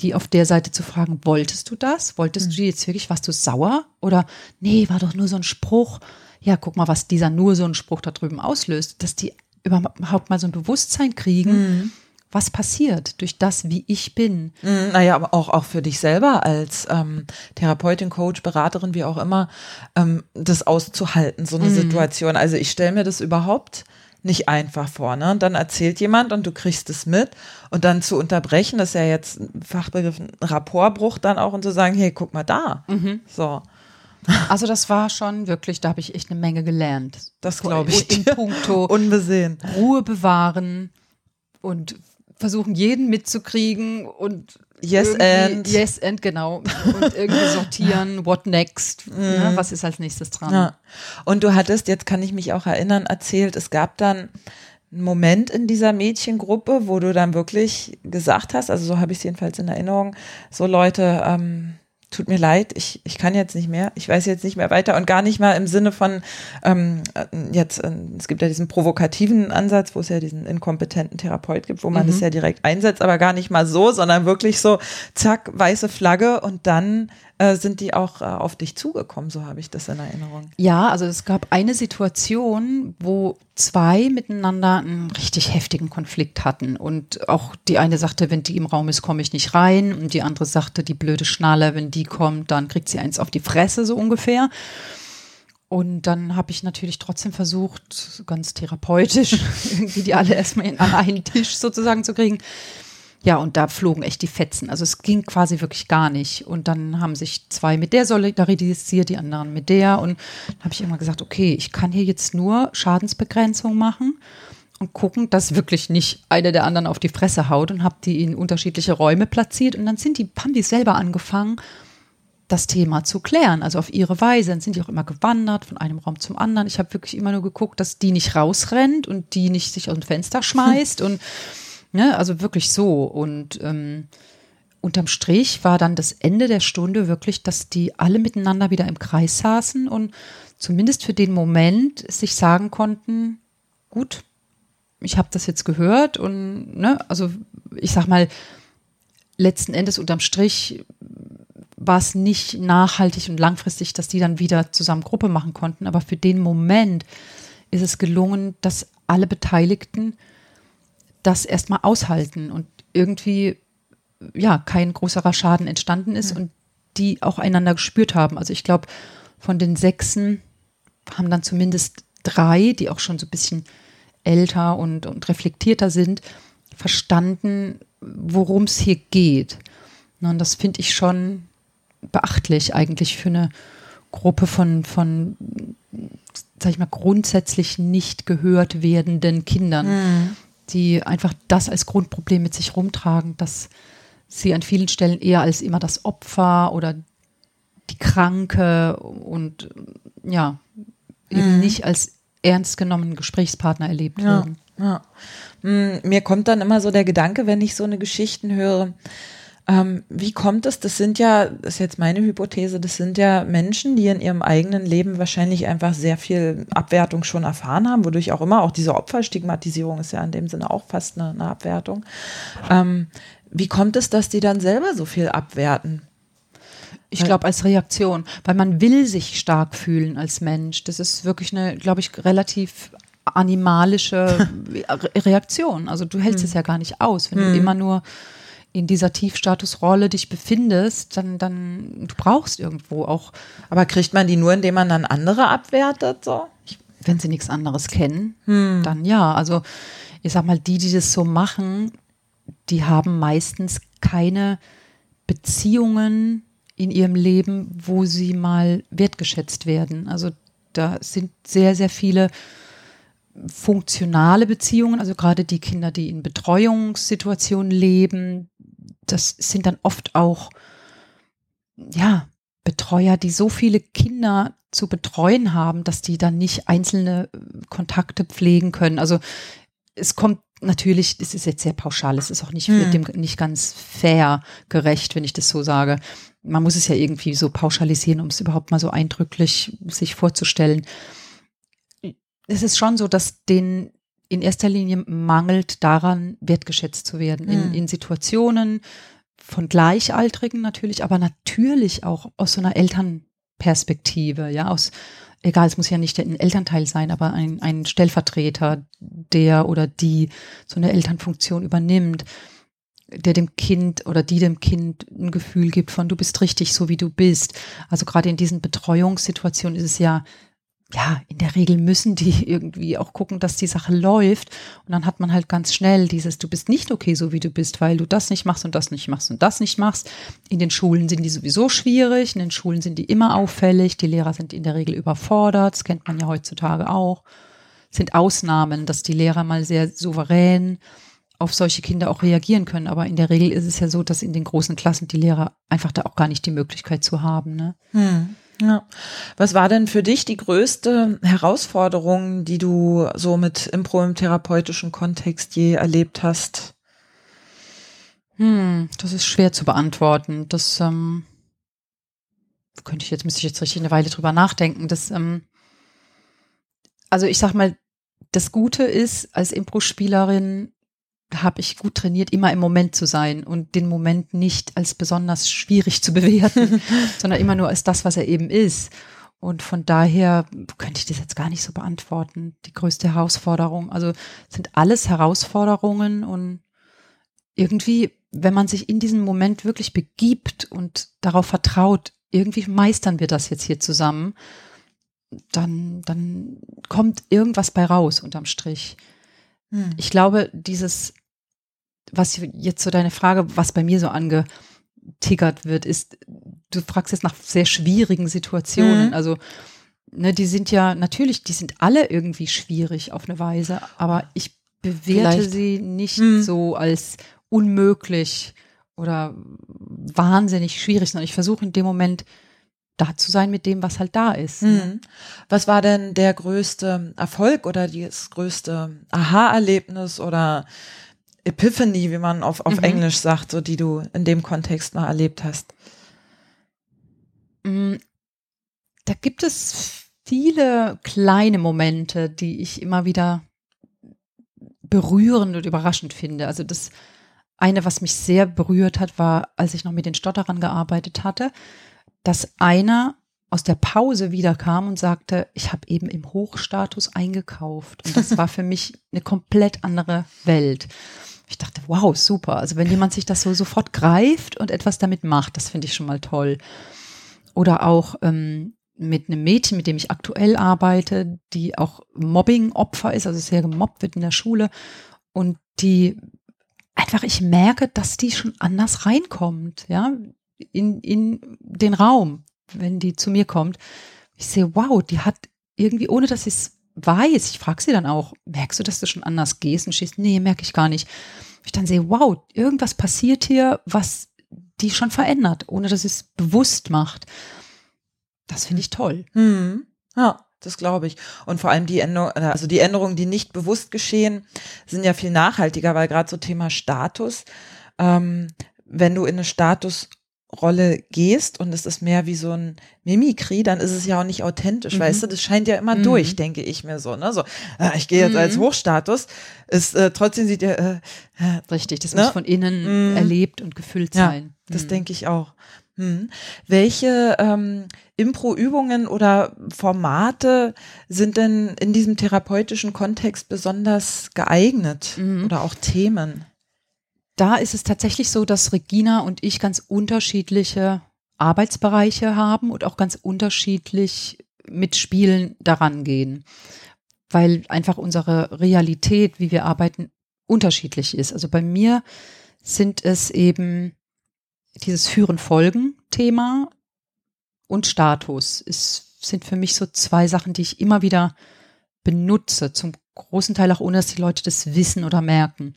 Die auf der Seite zu fragen, wolltest du das? Wolltest mhm. du jetzt wirklich, warst du sauer? Oder nee, war doch nur so ein Spruch. Ja, guck mal, was dieser nur so ein Spruch da drüben auslöst, dass die überhaupt mal so ein Bewusstsein kriegen, mhm was passiert durch das, wie ich bin. Mhm, naja, aber auch, auch für dich selber als ähm, Therapeutin, Coach, Beraterin, wie auch immer, ähm, das auszuhalten, so eine mhm. Situation. Also ich stelle mir das überhaupt nicht einfach vor. Ne? Und dann erzählt jemand und du kriegst es mit und dann zu unterbrechen, das ist ja jetzt ein Fachbegriff, ein Rapportbruch dann auch und zu sagen, hey, guck mal da. Mhm. So. Also das war schon wirklich, da habe ich echt eine Menge gelernt. Das glaube ich. In puncto Unbesehen. Ruhe bewahren und versuchen, jeden mitzukriegen und Yes and. Yes and, genau. Und irgendwie sortieren, what next, mm. ne, was ist als nächstes dran. Ja. Und du hattest, jetzt kann ich mich auch erinnern, erzählt, es gab dann einen Moment in dieser Mädchengruppe, wo du dann wirklich gesagt hast, also so habe ich es jedenfalls in Erinnerung, so Leute, ähm, tut mir leid, ich, ich kann jetzt nicht mehr, ich weiß jetzt nicht mehr weiter und gar nicht mal im Sinne von ähm, jetzt, äh, es gibt ja diesen provokativen Ansatz, wo es ja diesen inkompetenten Therapeut gibt, wo man mhm. das ja direkt einsetzt, aber gar nicht mal so, sondern wirklich so, zack, weiße Flagge und dann äh, sind die auch äh, auf dich zugekommen, so habe ich das in Erinnerung. Ja, also es gab eine Situation, wo zwei miteinander einen richtig heftigen Konflikt hatten und auch die eine sagte, wenn die im Raum ist, komme ich nicht rein und die andere sagte, die blöde Schnalle, wenn die kommt, dann kriegt sie eins auf die Fresse so ungefähr. Und dann habe ich natürlich trotzdem versucht, ganz therapeutisch, irgendwie die alle erstmal an einen Tisch sozusagen zu kriegen. Ja, und da flogen echt die Fetzen. Also es ging quasi wirklich gar nicht. Und dann haben sich zwei mit der solidarisiert, die anderen mit der. Und dann habe ich immer gesagt, okay, ich kann hier jetzt nur Schadensbegrenzung machen und gucken, dass wirklich nicht einer der anderen auf die Fresse haut und habe die in unterschiedliche Räume platziert. Und dann sind die, haben die selber angefangen, das Thema zu klären, also auf ihre Weise. Dann sind die auch immer gewandert von einem Raum zum anderen. Ich habe wirklich immer nur geguckt, dass die nicht rausrennt und die nicht sich aus dem Fenster schmeißt und Ne? Also wirklich so. Und ähm, unterm Strich war dann das Ende der Stunde wirklich, dass die alle miteinander wieder im Kreis saßen und zumindest für den Moment sich sagen konnten, gut, ich habe das jetzt gehört und ne, also ich sag mal, letzten Endes unterm Strich war es nicht nachhaltig und langfristig, dass die dann wieder zusammen Gruppe machen konnten, aber für den Moment ist es gelungen, dass alle Beteiligten das erstmal aushalten und irgendwie ja kein größerer Schaden entstanden ist mhm. und die auch einander gespürt haben. Also ich glaube, von den Sechsen haben dann zumindest drei, die auch schon so ein bisschen älter und, und reflektierter sind, verstanden, worum es hier geht. Und das finde ich schon beachtlich eigentlich für eine Gruppe von, von, sag ich mal, grundsätzlich nicht gehört werdenden Kindern. Mhm die einfach das als Grundproblem mit sich rumtragen, dass sie an vielen Stellen eher als immer das Opfer oder die Kranke und ja, eben mhm. nicht als ernst genommenen Gesprächspartner erlebt ja, werden. Ja. Hm, mir kommt dann immer so der Gedanke, wenn ich so eine Geschichten höre, ähm, wie kommt es? Das sind ja, das ist jetzt meine Hypothese, das sind ja Menschen, die in ihrem eigenen Leben wahrscheinlich einfach sehr viel Abwertung schon erfahren haben, wodurch auch immer, auch diese Opferstigmatisierung ist ja in dem Sinne auch fast eine, eine Abwertung. Ähm, wie kommt es, dass die dann selber so viel abwerten? Ich glaube, als Reaktion, weil man will sich stark fühlen als Mensch. Das ist wirklich eine, glaube ich, relativ animalische Reaktion. Also du hältst hm. es ja gar nicht aus, wenn hm. du immer nur in dieser Tiefstatusrolle dich befindest, dann, dann, du brauchst irgendwo auch. Aber kriegt man die nur, indem man dann andere abwertet, so? Wenn sie nichts anderes kennen, hm. dann ja. Also, ich sag mal, die, die das so machen, die haben meistens keine Beziehungen in ihrem Leben, wo sie mal wertgeschätzt werden. Also, da sind sehr, sehr viele funktionale Beziehungen, also gerade die Kinder, die in Betreuungssituationen leben, das sind dann oft auch, ja, Betreuer, die so viele Kinder zu betreuen haben, dass die dann nicht einzelne äh, Kontakte pflegen können. Also es kommt natürlich, es ist jetzt sehr pauschal, es ist auch nicht, hm. dem, nicht ganz fair gerecht, wenn ich das so sage. Man muss es ja irgendwie so pauschalisieren, um es überhaupt mal so eindrücklich sich vorzustellen. Es ist schon so, dass den in erster Linie mangelt daran, wertgeschätzt zu werden in, hm. in Situationen von Gleichaltrigen natürlich, aber natürlich auch aus so einer Elternperspektive, ja, aus, egal, es muss ja nicht ein Elternteil sein, aber ein, ein Stellvertreter, der oder die so eine Elternfunktion übernimmt, der dem Kind oder die dem Kind ein Gefühl gibt von, du bist richtig so, wie du bist. Also gerade in diesen Betreuungssituationen ist es ja ja, in der Regel müssen die irgendwie auch gucken, dass die Sache läuft. Und dann hat man halt ganz schnell dieses, du bist nicht okay, so wie du bist, weil du das nicht machst und das nicht machst und das nicht machst. In den Schulen sind die sowieso schwierig, in den Schulen sind die immer auffällig, die Lehrer sind in der Regel überfordert, das kennt man ja heutzutage auch. sind Ausnahmen, dass die Lehrer mal sehr souverän auf solche Kinder auch reagieren können. Aber in der Regel ist es ja so, dass in den großen Klassen die Lehrer einfach da auch gar nicht die Möglichkeit zu haben. Ne? Hm. Ja. Was war denn für dich die größte Herausforderung, die du so mit Impro im therapeutischen Kontext je erlebt hast? Hm, das ist schwer zu beantworten. Das, ähm, könnte ich jetzt, müsste ich jetzt richtig eine Weile drüber nachdenken. Das, ähm, also ich sag mal, das Gute ist, als Impro-Spielerin habe ich gut trainiert, immer im Moment zu sein und den Moment nicht als besonders schwierig zu bewerten, sondern immer nur als das, was er eben ist. Und von daher könnte ich das jetzt gar nicht so beantworten. Die größte Herausforderung, also sind alles Herausforderungen und irgendwie, wenn man sich in diesen Moment wirklich begibt und darauf vertraut, irgendwie meistern wir das jetzt hier zusammen, dann, dann kommt irgendwas bei raus unterm Strich. Hm. Ich glaube, dieses, was jetzt so deine Frage, was bei mir so angetickert wird, ist, du fragst jetzt nach sehr schwierigen Situationen. Mhm. Also, ne, die sind ja natürlich, die sind alle irgendwie schwierig auf eine Weise, aber ich bewerte Vielleicht. sie nicht mhm. so als unmöglich oder wahnsinnig schwierig, sondern ich versuche in dem Moment da zu sein mit dem, was halt da ist. Ne? Mhm. Was war denn der größte Erfolg oder das größte Aha-Erlebnis oder Epiphany, wie man auf, auf mhm. Englisch sagt, so die du in dem Kontext mal erlebt hast? Mm, da gibt es viele kleine Momente, die ich immer wieder berührend und überraschend finde. Also das eine, was mich sehr berührt hat, war, als ich noch mit den Stotterern gearbeitet hatte, dass einer aus der Pause wiederkam und sagte, ich habe eben im Hochstatus eingekauft. Und das war für mich eine komplett andere Welt. Ich dachte, wow, super. Also wenn jemand sich das so sofort greift und etwas damit macht, das finde ich schon mal toll. Oder auch ähm, mit einem Mädchen, mit dem ich aktuell arbeite, die auch Mobbing-Opfer ist, also sehr gemobbt wird in der Schule und die einfach, ich merke, dass die schon anders reinkommt, ja, in, in den Raum, wenn die zu mir kommt. Ich sehe, wow, die hat irgendwie, ohne dass sie es weiß, ich frage sie dann auch, merkst du, dass du schon anders gehst? Und schießt, nee, merke ich gar nicht. Ich dann sehe, wow, irgendwas passiert hier, was die schon verändert, ohne dass es bewusst macht. Das finde ich toll. Hm. Ja, das glaube ich. Und vor allem die Änderungen, also die Änderungen, die nicht bewusst geschehen, sind ja viel nachhaltiger, weil gerade so Thema Status, ähm, wenn du in eine Status Rolle gehst und es ist mehr wie so ein Mimikry, dann ist es ja auch nicht authentisch, mhm. weißt du? Das scheint ja immer mhm. durch, denke ich mir so. Ne? So, äh, ich gehe jetzt mhm. als Hochstatus, ist äh, trotzdem sieht ja äh, äh, richtig, das ne? muss von innen mhm. erlebt und gefüllt sein. Ja, das mhm. denke ich auch. Hm. Welche ähm, Impro-Übungen oder Formate sind denn in diesem therapeutischen Kontext besonders geeignet mhm. oder auch Themen? Da ist es tatsächlich so, dass Regina und ich ganz unterschiedliche Arbeitsbereiche haben und auch ganz unterschiedlich mit Spielen daran gehen, weil einfach unsere Realität, wie wir arbeiten, unterschiedlich ist. Also bei mir sind es eben dieses Führen-Folgen-Thema und Status. Es sind für mich so zwei Sachen, die ich immer wieder benutze, zum großen Teil auch ohne, dass die Leute das wissen oder merken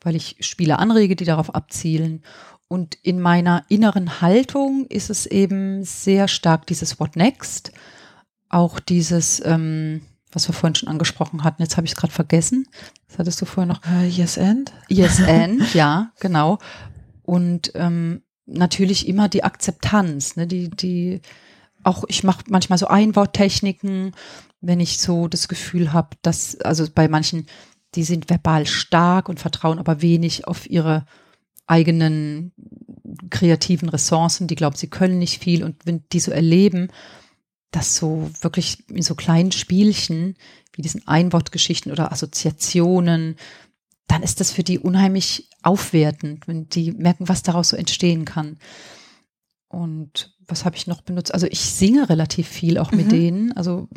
weil ich Spiele anrege, die darauf abzielen. Und in meiner inneren Haltung ist es eben sehr stark dieses What Next, auch dieses, ähm, was wir vorhin schon angesprochen hatten, jetzt habe ich es gerade vergessen. Was hattest du vorher noch? Uh, yes and? Yes and, ja, genau. Und ähm, natürlich immer die Akzeptanz, ne, die, die, auch ich mache manchmal so Einworttechniken, wenn ich so das Gefühl habe, dass, also bei manchen die sind verbal stark und vertrauen aber wenig auf ihre eigenen kreativen Ressourcen. Die glauben, sie können nicht viel und wenn die so erleben, dass so wirklich in so kleinen Spielchen wie diesen Einwortgeschichten oder Assoziationen, dann ist das für die unheimlich aufwertend, wenn die merken, was daraus so entstehen kann. Und was habe ich noch benutzt? Also ich singe relativ viel auch mit mhm. denen. Also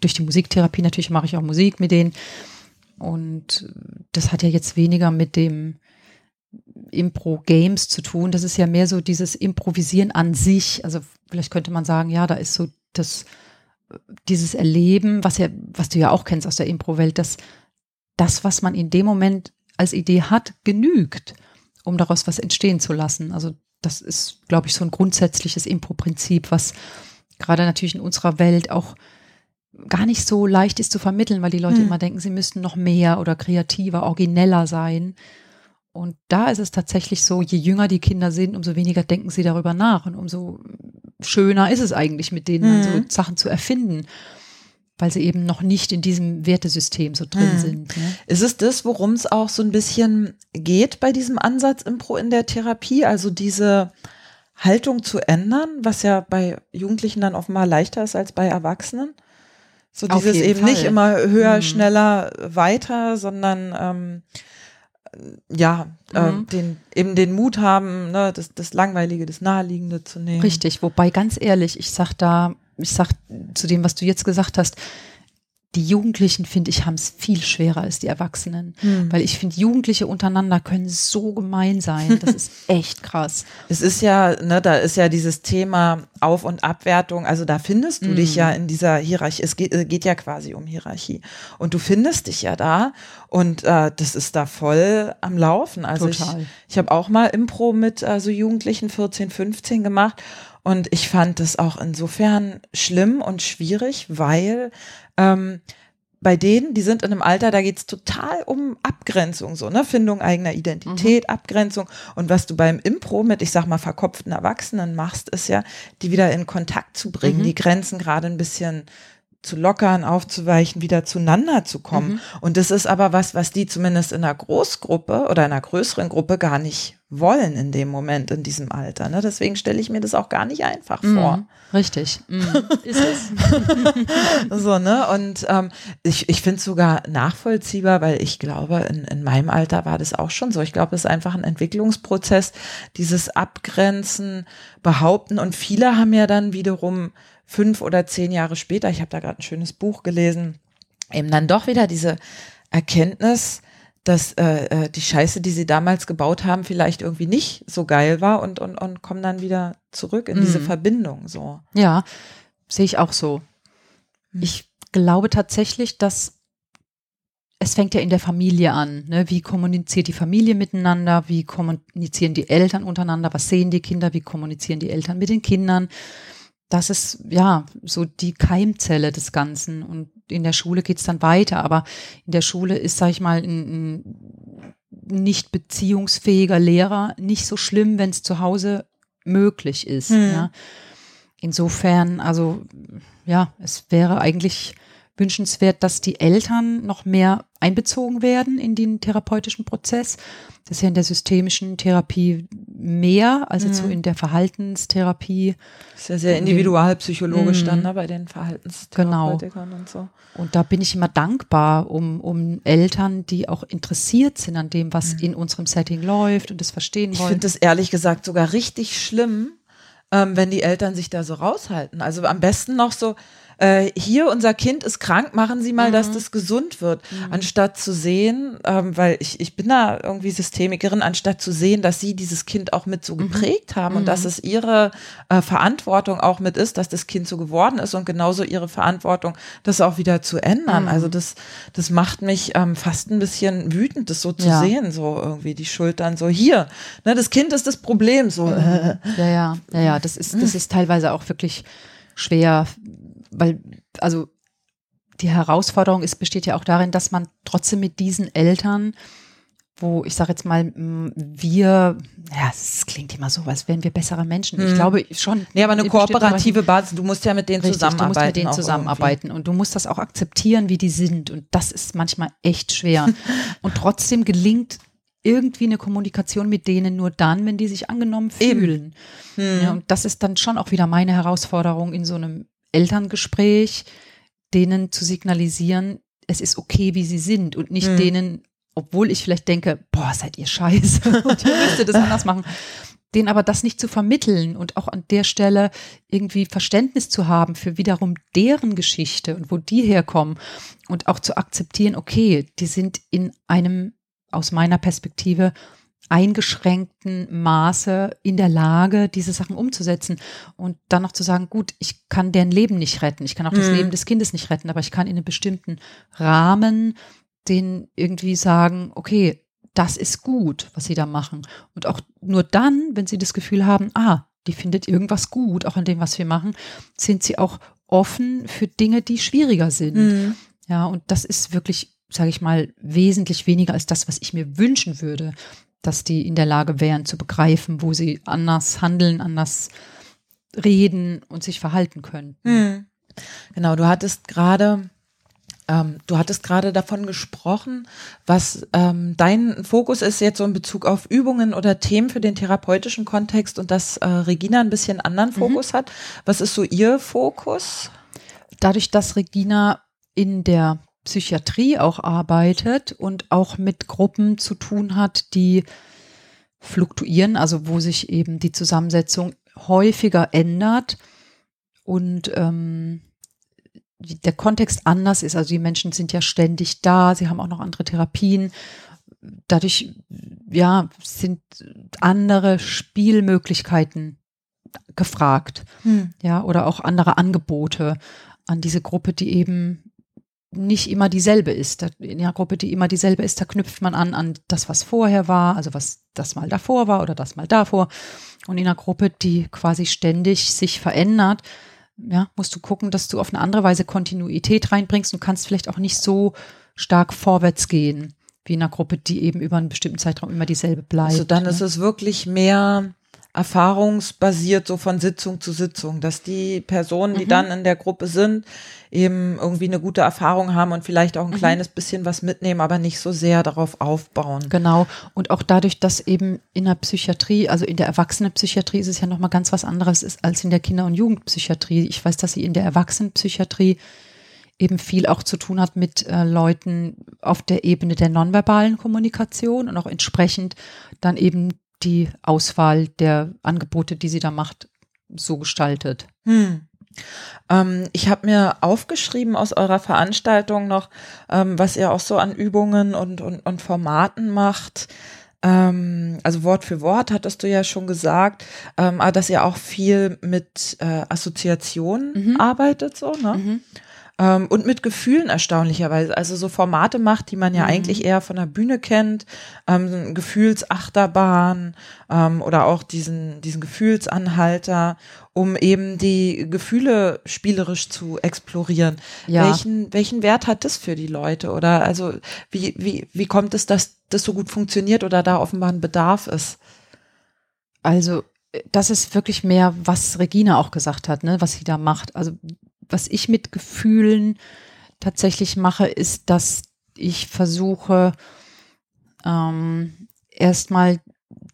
durch die Musiktherapie natürlich mache ich auch Musik mit denen. Und das hat ja jetzt weniger mit dem Impro-Games zu tun. Das ist ja mehr so dieses Improvisieren an sich. Also vielleicht könnte man sagen, ja, da ist so das, dieses Erleben, was ja, was du ja auch kennst aus der Impro-Welt, dass das, was man in dem Moment als Idee hat, genügt, um daraus was entstehen zu lassen. Also das ist, glaube ich, so ein grundsätzliches Impro-Prinzip, was gerade natürlich in unserer Welt auch gar nicht so leicht ist zu vermitteln, weil die Leute hm. immer denken, sie müssten noch mehr oder kreativer, origineller sein. Und da ist es tatsächlich so, je jünger die Kinder sind, umso weniger denken sie darüber nach und umso schöner ist es eigentlich, mit denen dann so Mhm. Sachen zu erfinden, weil sie eben noch nicht in diesem Wertesystem so drin Mhm. sind. Ne? Ist es das, worum es auch so ein bisschen geht bei diesem Ansatz Impro in der Therapie? Also diese Haltung zu ändern, was ja bei Jugendlichen dann offenbar leichter ist als bei Erwachsenen? So dieses eben Fall. nicht immer höher, Mhm. schneller, weiter, sondern ähm, ja, Mhm. ähm, den, eben den Mut haben, ne, das, das Langweilige, das Naheliegende zu nehmen. Richtig, wobei ganz ehrlich, ich sag da, ich sag zu dem, was du jetzt gesagt hast, die Jugendlichen, finde ich, haben es viel schwerer als die Erwachsenen. Hm. Weil ich finde, Jugendliche untereinander können so gemein sein. Das ist echt krass. Es ist ja, ne, da ist ja dieses Thema Auf- und Abwertung, also da findest du Mhm. dich ja in dieser Hierarchie, es geht, äh, geht ja quasi um Hierarchie. Und du findest dich ja da und äh, das ist da voll am Laufen. Also Total. ich, ich habe auch mal Impro mit äh, so Jugendlichen 14, 15 gemacht und ich fand das auch insofern schlimm und schwierig, weil ähm, bei denen, die sind in einem Alter, da geht's total um Abgrenzung, so, ne? Findung eigener Identität, Abgrenzung. Und was du beim Impro mit, ich sag mal, verkopften Erwachsenen machst, ist ja, die wieder in Kontakt zu bringen, Mhm. die Grenzen gerade ein bisschen zu lockern, aufzuweichen, wieder zueinander zu kommen. Mhm. Und das ist aber was, was die zumindest in einer Großgruppe oder in einer größeren Gruppe gar nicht wollen in dem Moment, in diesem Alter. Ne? Deswegen stelle ich mir das auch gar nicht einfach vor. Mhm. Richtig. Mhm. Ist es. So, ne? Und ähm, ich, ich finde es sogar nachvollziehbar, weil ich glaube, in, in meinem Alter war das auch schon so. Ich glaube, es ist einfach ein Entwicklungsprozess, dieses Abgrenzen, Behaupten. Und viele haben ja dann wiederum fünf oder zehn Jahre später, ich habe da gerade ein schönes Buch gelesen, eben dann doch wieder diese Erkenntnis, dass äh, äh, die Scheiße, die sie damals gebaut haben, vielleicht irgendwie nicht so geil war und, und, und kommen dann wieder zurück in diese Mhm. Verbindung so. Ja, sehe ich auch so. Hm. Ich glaube tatsächlich, dass es fängt ja in der Familie an. Ne? Wie kommuniziert die Familie miteinander? Wie kommunizieren die Eltern untereinander? Was sehen die Kinder? Wie kommunizieren die Eltern mit den Kindern? Das ist ja so die Keimzelle des Ganzen. Und in der Schule geht's dann weiter. Aber in der Schule ist, sag ich mal, ein, ein nicht beziehungsfähiger Lehrer nicht so schlimm, wenn es zu Hause möglich ist. Hm. Ja. Insofern, also ja, es wäre eigentlich wünschenswert, dass die Eltern noch mehr einbezogen werden in den therapeutischen Prozess. Das ist ja in der systemischen Therapie mehr, als jetzt so Mhm. in der Verhaltenstherapie. Ist ja sehr individualpsychologisch Mhm. dann ne, bei den Verhaltenstherapeutikern und so. Und da bin ich immer dankbar um, um Eltern, die auch interessiert sind an dem, was in unserem Setting läuft und das verstehen Mhm. Ich wollen. finde es ehrlich gesagt sogar richtig schlimm, ähm, wenn die Eltern sich da so raushalten. Also am besten noch so, äh, hier unser Kind ist krank, machen Sie mal, dass Mhm. das gesund wird, anstatt zu sehen, ähm, weil ich, ich bin da irgendwie Systemikerin, anstatt zu sehen, dass Sie dieses Kind auch mit so Mhm. geprägt haben und dass es Ihre äh, Verantwortung auch mit ist, dass das Kind so geworden ist und genauso Ihre Verantwortung, das auch wieder zu ändern. Mhm. Also das, das macht mich ähm, fast ein bisschen wütend, das so zu Ja. sehen, so irgendwie die Schultern so hier, ne, das Kind ist das Problem, so. Äh, Ja, ja, ja, ja, das ist, das ist teilweise auch wirklich schwer, weil, also die Herausforderung ist, besteht ja auch darin, dass man trotzdem mit diesen Eltern, wo ich sage jetzt mal, wir, ja, es klingt immer so, als wären wir bessere Menschen. Ich Mhm. glaube schon. Nee, aber eine kooperative Basis, du musst ja mit denen Richtig, zusammenarbeiten. du musst mit denen zusammenarbeiten und du musst das auch akzeptieren, wie die sind. Und das ist manchmal echt schwer. und trotzdem gelingt irgendwie eine Kommunikation mit denen nur dann, wenn die sich angenommen fühlen. irgendwie. Ja, und das ist dann schon auch wieder meine Herausforderung in so einem Elterngespräch, denen zu signalisieren, es ist okay, wie sie sind und nicht Hm. denen, obwohl ich vielleicht denke, boah, seid ihr scheiße und ihr müsstet das anders machen, denen aber das nicht zu vermitteln und auch an der Stelle irgendwie Verständnis zu haben für wiederum deren Geschichte und wo die herkommen und auch zu akzeptieren, okay, die sind in einem, aus meiner Perspektive, eingeschränkten Maße in der Lage, diese Sachen umzusetzen und dann noch zu sagen, gut, ich kann deren Leben nicht retten, ich kann auch das Mhm. Leben des Kindes nicht retten, aber ich kann in einem bestimmten Rahmen denen irgendwie sagen, okay, das ist gut, was sie da machen. Und auch nur dann, wenn sie das Gefühl haben, ah, die findet irgendwas gut, auch an dem, was wir machen, sind sie auch offen für Dinge, die schwieriger sind. Mhm. Ja, und das ist wirklich, sage ich mal, wesentlich weniger als das, was ich mir wünschen würde, dass die in der Lage wären zu begreifen, wo sie anders handeln, anders reden und sich verhalten können. Hm. Genau, du hattest gerade ähm, du hattest gerade davon gesprochen, was ähm, dein Fokus ist jetzt so in Bezug auf Übungen oder Themen für den therapeutischen Kontext und dass äh, Regina ein bisschen anderen mhm. Fokus mhm. hat. Was ist so ihr Fokus? Dadurch, dass Regina in der Psychiatrie auch arbeitet und auch mit Gruppen zu tun hat, die fluktuieren, also wo sich eben die Zusammensetzung häufiger ändert und ähm, der Kontext anders ist. Also die Menschen sind ja ständig da, sie haben auch noch andere Therapien. Dadurch, ja, sind andere Spielmöglichkeiten gefragt. Hm. Ja, oder auch andere Angebote an diese Gruppe, die eben nicht immer dieselbe ist. In einer Gruppe, die immer dieselbe ist, da knüpft man an an das, was vorher war, also was das mal davor war oder das mal davor. Und in einer Gruppe, die quasi ständig sich verändert, ja, musst du gucken, dass du auf eine andere Weise Kontinuität reinbringst und kannst vielleicht auch nicht so stark vorwärts gehen, wie in einer Gruppe, die eben über einen bestimmten Zeitraum immer dieselbe bleibt. Also dann ne? ist es wirklich mehr erfahrungsbasiert so von Sitzung zu Sitzung, dass die Personen, die mhm. dann in der Gruppe sind, eben irgendwie eine gute Erfahrung haben und vielleicht auch ein mhm. kleines bisschen was mitnehmen, aber nicht so sehr darauf aufbauen. Genau. Und auch dadurch, dass eben in der Psychiatrie, also in der Erwachsenenpsychiatrie ist es ja nochmal ganz was anderes ist als in der Kinder- und Jugendpsychiatrie. Ich weiß, dass sie in der Erwachsenenpsychiatrie eben viel auch zu tun hat mit äh, Leuten auf der Ebene der nonverbalen Kommunikation und auch entsprechend dann eben die Auswahl der Angebote, die sie da macht, so gestaltet. Hm. Ähm, ich habe mir aufgeschrieben aus eurer Veranstaltung noch, ähm, was ihr auch so an Übungen und, und, und Formaten macht. Ähm, also Wort für Wort hattest du ja schon gesagt, ähm, dass ihr auch viel mit äh, Assoziationen mhm. arbeitet, so, ne? Mhm. Ähm, und mit Gefühlen erstaunlicherweise. Also so Formate macht, die man ja mhm. eigentlich eher von der Bühne kennt, ähm, Gefühlsachterbahn ähm, oder auch diesen, diesen Gefühlsanhalter, um eben die Gefühle spielerisch zu explorieren. Ja. Welchen, welchen Wert hat das für die Leute? Oder also wie, wie, wie kommt es, dass das so gut funktioniert oder da offenbar ein Bedarf ist? Also das ist wirklich mehr, was Regina auch gesagt hat, ne, was sie da macht. Also was ich mit Gefühlen tatsächlich mache, ist, dass ich versuche, ähm, erstmal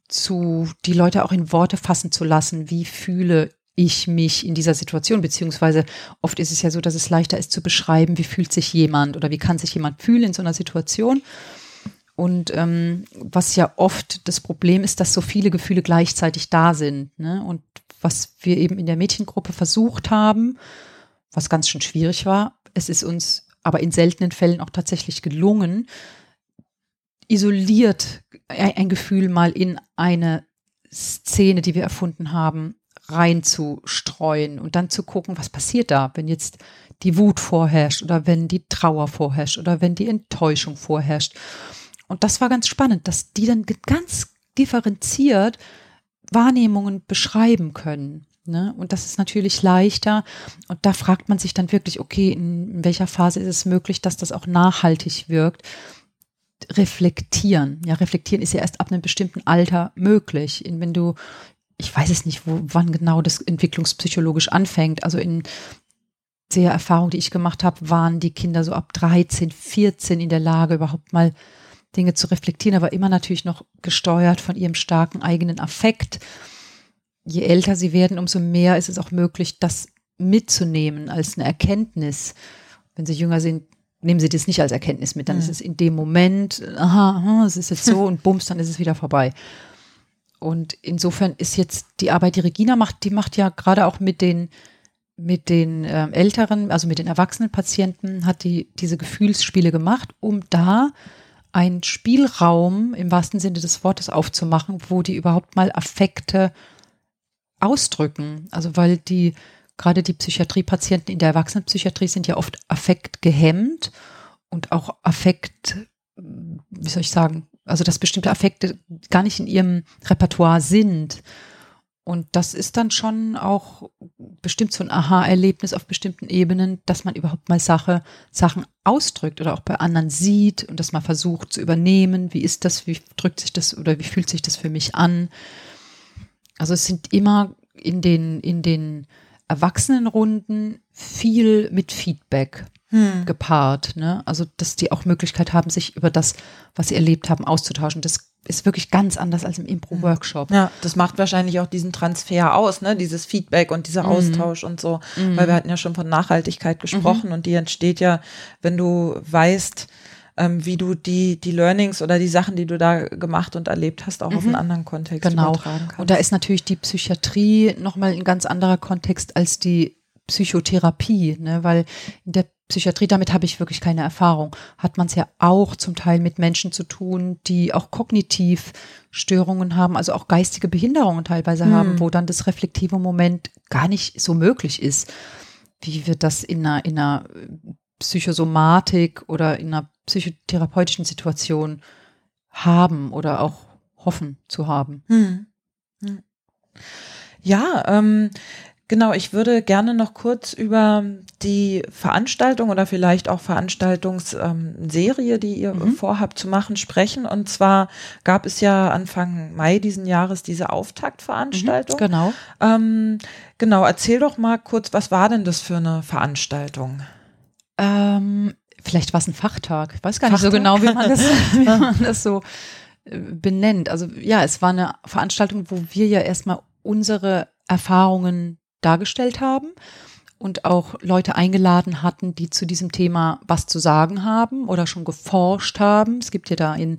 zu die Leute auch in Worte fassen zu lassen, wie fühle ich mich in dieser Situation, beziehungsweise oft ist es ja so, dass es leichter ist zu beschreiben, wie fühlt sich jemand oder wie kann sich jemand fühlen in so einer Situation. Und ähm, was ja oft das Problem ist, dass so viele Gefühle gleichzeitig da sind. Ne? Und was wir eben in der Mädchengruppe versucht haben, was ganz schön schwierig war. Es ist uns aber in seltenen Fällen auch tatsächlich gelungen, isoliert ein Gefühl mal in eine Szene, die wir erfunden haben, reinzustreuen und dann zu gucken, was passiert da, wenn jetzt die Wut vorherrscht oder wenn die Trauer vorherrscht oder wenn die Enttäuschung vorherrscht. Und das war ganz spannend, dass die dann ganz differenziert Wahrnehmungen beschreiben können. Ne? Und das ist natürlich leichter. Und da fragt man sich dann wirklich, okay, in, welcher Phase ist es möglich, dass das auch nachhaltig wirkt? Reflektieren. Ja, reflektieren ist ja erst ab einem bestimmten Alter möglich. Wenn du, ich weiß es nicht, wo, wann genau das entwicklungspsychologisch anfängt. Also in der Erfahrung, die ich gemacht habe, waren die Kinder so ab 13, 14 in der Lage, überhaupt mal Dinge zu reflektieren, aber immer natürlich noch gesteuert von ihrem starken eigenen Affekt je älter sie werden, umso mehr ist es auch möglich, das mitzunehmen als eine Erkenntnis. Wenn sie jünger sind, nehmen sie das nicht als Erkenntnis mit. Dann mhm. ist es in dem Moment, aha, aha es ist jetzt so und bums, dann ist es wieder vorbei. Und insofern ist jetzt die Arbeit, die Regina macht, die macht ja gerade auch mit den mit den äh, älteren, also mit den erwachsenen Patienten, hat die diese Gefühlsspiele gemacht, um da einen Spielraum im wahrsten Sinne des Wortes aufzumachen, wo die überhaupt mal Affekte ausdrücken. Also weil die, gerade die Psychiatriepatienten in der Erwachsenenpsychiatrie sind ja oft affektgehemmt und auch Affekt, wie soll ich sagen, also dass bestimmte Affekte gar nicht in ihrem Repertoire sind. Und das ist dann schon auch bestimmt so ein Aha-Erlebnis auf bestimmten Ebenen, dass man überhaupt mal Sache, Sachen ausdrückt oder auch bei anderen sieht und das mal versucht zu übernehmen. Wie ist das? Wie drückt sich das oder wie fühlt sich das für mich an? Also es sind immer in den, in den Erwachsenenrunden viel mit Feedback hm. gepaart. Ne? Also, dass die auch Möglichkeit haben, sich über das, was sie erlebt haben, auszutauschen. Das ist wirklich ganz anders als im Impro-Workshop. Ja, das macht wahrscheinlich auch diesen Transfer aus, ne? Dieses Feedback und dieser mhm. Austausch und so. Mhm. Weil wir hatten ja schon von Nachhaltigkeit gesprochen mhm. und die entsteht ja, wenn du weißt, ähm, wie du die, die Learnings oder die Sachen, die du da gemacht und erlebt hast, auch mhm. auf einen anderen Kontext genau. übertragen kannst. Und da ist natürlich die Psychiatrie nochmal ein ganz anderer Kontext als die Psychotherapie, ne? weil in der Psychiatrie, damit habe ich wirklich keine Erfahrung, hat man es ja auch zum Teil mit Menschen zu tun, die auch kognitiv Störungen haben, also auch geistige Behinderungen teilweise hm. haben, wo dann das reflektive Moment gar nicht so möglich ist, wie wir das in einer, in einer Psychosomatik oder in einer psychotherapeutischen Situation haben oder auch hoffen zu haben. Hm. hm. Ja, ähm, Genau, ich würde gerne noch kurz über die Veranstaltung oder vielleicht auch Veranstaltungsserie, ähm, die ihr mhm. vorhabt zu machen, sprechen. Und zwar gab es ja Anfang Mai diesen Jahres diese Auftaktveranstaltung. Mhm, genau. Ähm, genau, erzähl doch mal kurz, was war denn das für eine Veranstaltung? Ähm, vielleicht war es ein Fachtag. Ich weiß gar nicht Fachtag? so genau, wie man das, wie man das so äh, benennt. Also ja, es war eine Veranstaltung, wo wir ja erstmal unsere Erfahrungen dargestellt haben und auch Leute eingeladen hatten, die zu diesem Thema was zu sagen haben oder schon geforscht haben. Es gibt ja da in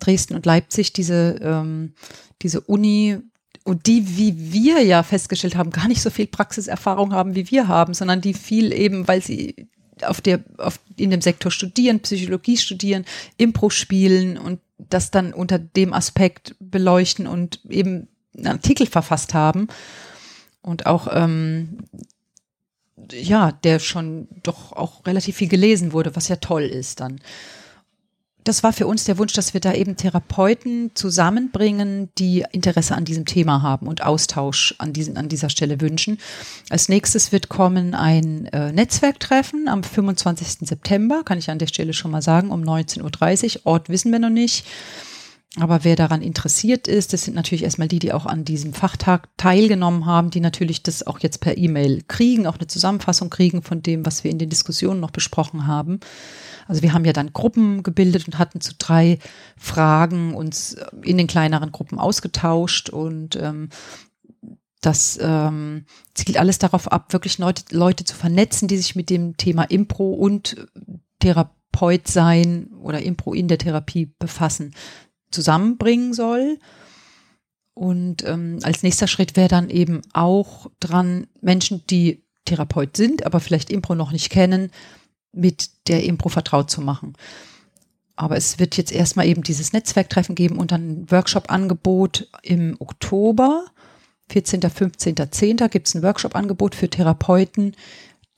Dresden und Leipzig diese, ähm, diese Uni, und die, wie wir ja festgestellt haben, gar nicht so viel Praxiserfahrung haben, wie wir haben, sondern die viel eben, weil sie auf der, auf, in dem Sektor studieren, Psychologie studieren, Impro spielen und das dann unter dem Aspekt beleuchten und eben einen Artikel verfasst haben und auch ähm, ja, der schon doch auch relativ viel gelesen wurde, was ja toll ist dann. Das war für uns der Wunsch, dass wir da eben Therapeuten zusammenbringen, die Interesse an diesem Thema haben und Austausch an, diesen, an dieser Stelle wünschen. Als nächstes wird kommen ein äh, Netzwerktreffen am 25. September, kann ich an der Stelle schon mal sagen, um 19.30 Uhr. Ort wissen wir noch nicht. Aber wer daran interessiert ist, das sind natürlich erstmal die, die auch an diesem Fachtag teilgenommen haben, die natürlich das auch jetzt per E-Mail kriegen, auch eine Zusammenfassung kriegen von dem, was wir in den Diskussionen noch besprochen haben. Also wir haben ja dann Gruppen gebildet und hatten zu drei Fragen uns in den kleineren Gruppen ausgetauscht und ähm, das ähm, zielt alles darauf ab, wirklich Leute, Leute zu vernetzen, die sich mit dem Thema Impro und Therapeut sein oder Impro in der Therapie befassen zusammenbringen soll. Und ähm, als nächster Schritt wäre dann eben auch dran, Menschen, die Therapeut sind, aber vielleicht Impro noch nicht kennen, mit der Impro vertraut zu machen. Aber es wird jetzt erstmal eben dieses Netzwerktreffen geben und dann ein Workshop-Angebot im Oktober, 14., 15., 10. gibt es ein Workshop-Angebot für Therapeuten,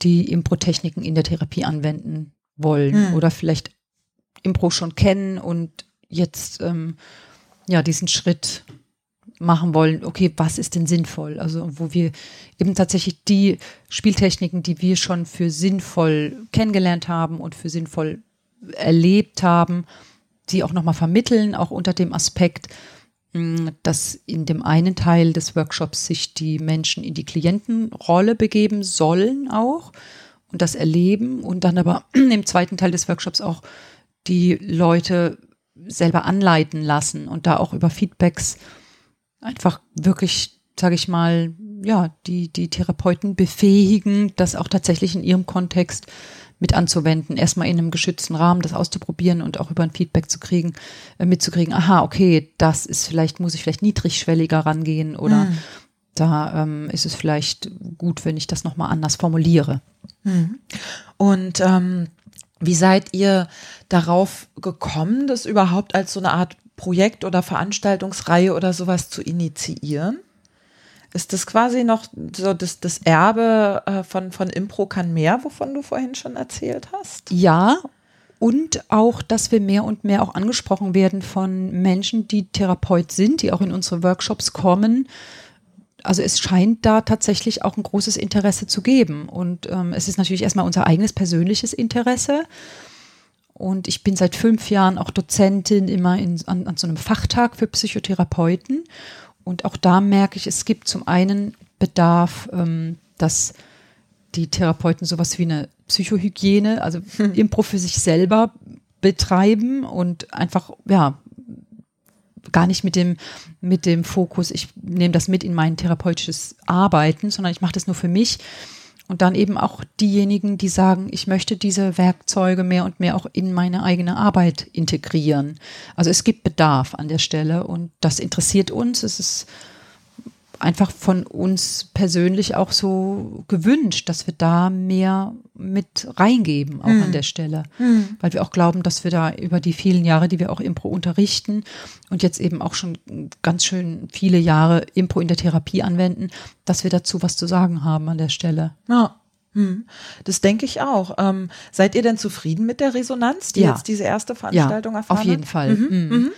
die Impro-Techniken in der Therapie anwenden wollen hm. oder vielleicht Impro schon kennen und jetzt ähm, ja diesen Schritt machen wollen, okay, was ist denn sinnvoll? Also wo wir eben tatsächlich die Spieltechniken, die wir schon für sinnvoll kennengelernt haben und für sinnvoll erlebt haben, die auch nochmal vermitteln, auch unter dem Aspekt, hm, dass in dem einen Teil des Workshops sich die Menschen in die Klientenrolle begeben sollen auch und das erleben und dann aber im zweiten Teil des Workshops auch die Leute selber anleiten lassen und da auch über Feedbacks einfach wirklich, sage ich mal, ja, die, die Therapeuten befähigen, das auch tatsächlich in ihrem Kontext mit anzuwenden, erstmal in einem geschützten Rahmen das auszuprobieren und auch über ein Feedback zu kriegen, äh, mitzukriegen, aha, okay, das ist vielleicht, muss ich vielleicht niedrigschwelliger rangehen oder mhm. da ähm, ist es vielleicht gut, wenn ich das nochmal anders formuliere. Mhm. Und ähm, wie seid ihr darauf gekommen, das überhaupt als so eine Art Projekt oder Veranstaltungsreihe oder sowas zu initiieren? Ist das quasi noch so das, das Erbe äh, von, von Impro kann mehr, wovon du vorhin schon erzählt hast? Ja, und auch, dass wir mehr und mehr auch angesprochen werden von Menschen, die Therapeut sind, die auch in unsere Workshops kommen also es scheint da tatsächlich auch ein großes Interesse zu geben. Und ähm, es ist natürlich erstmal unser eigenes persönliches Interesse. Und ich bin seit fünf Jahren auch Dozentin immer in, an, an so einem Fachtag für Psychotherapeuten. Und auch da merke ich, es gibt zum einen Bedarf, ähm, dass die Therapeuten sowas wie eine Psychohygiene, also hm. Impro für sich selber betreiben und einfach, ja, gar nicht mit dem, mit dem Fokus, ich nehme das mit in mein therapeutisches Arbeiten, sondern ich mache das nur für mich. Und dann eben auch diejenigen, die sagen, ich möchte diese Werkzeuge mehr und mehr auch in meine eigene Arbeit integrieren. Also es gibt Bedarf an der Stelle und das interessiert uns. Es ist einfach von uns persönlich auch so gewünscht, dass wir da mehr mit reingeben, auch mhm. an der Stelle. Mhm. Weil wir auch glauben, dass wir da über die vielen Jahre, die wir auch Impro unterrichten und jetzt eben auch schon ganz schön viele Jahre Impro in der Therapie anwenden, dass wir dazu was zu sagen haben an der Stelle. Ja. Hm. Das denke ich auch. Ähm, seid ihr denn zufrieden mit der Resonanz, die ja. jetzt diese erste Veranstaltung ja, erfahren Auf jeden hat? Fall. Mhm. Mhm.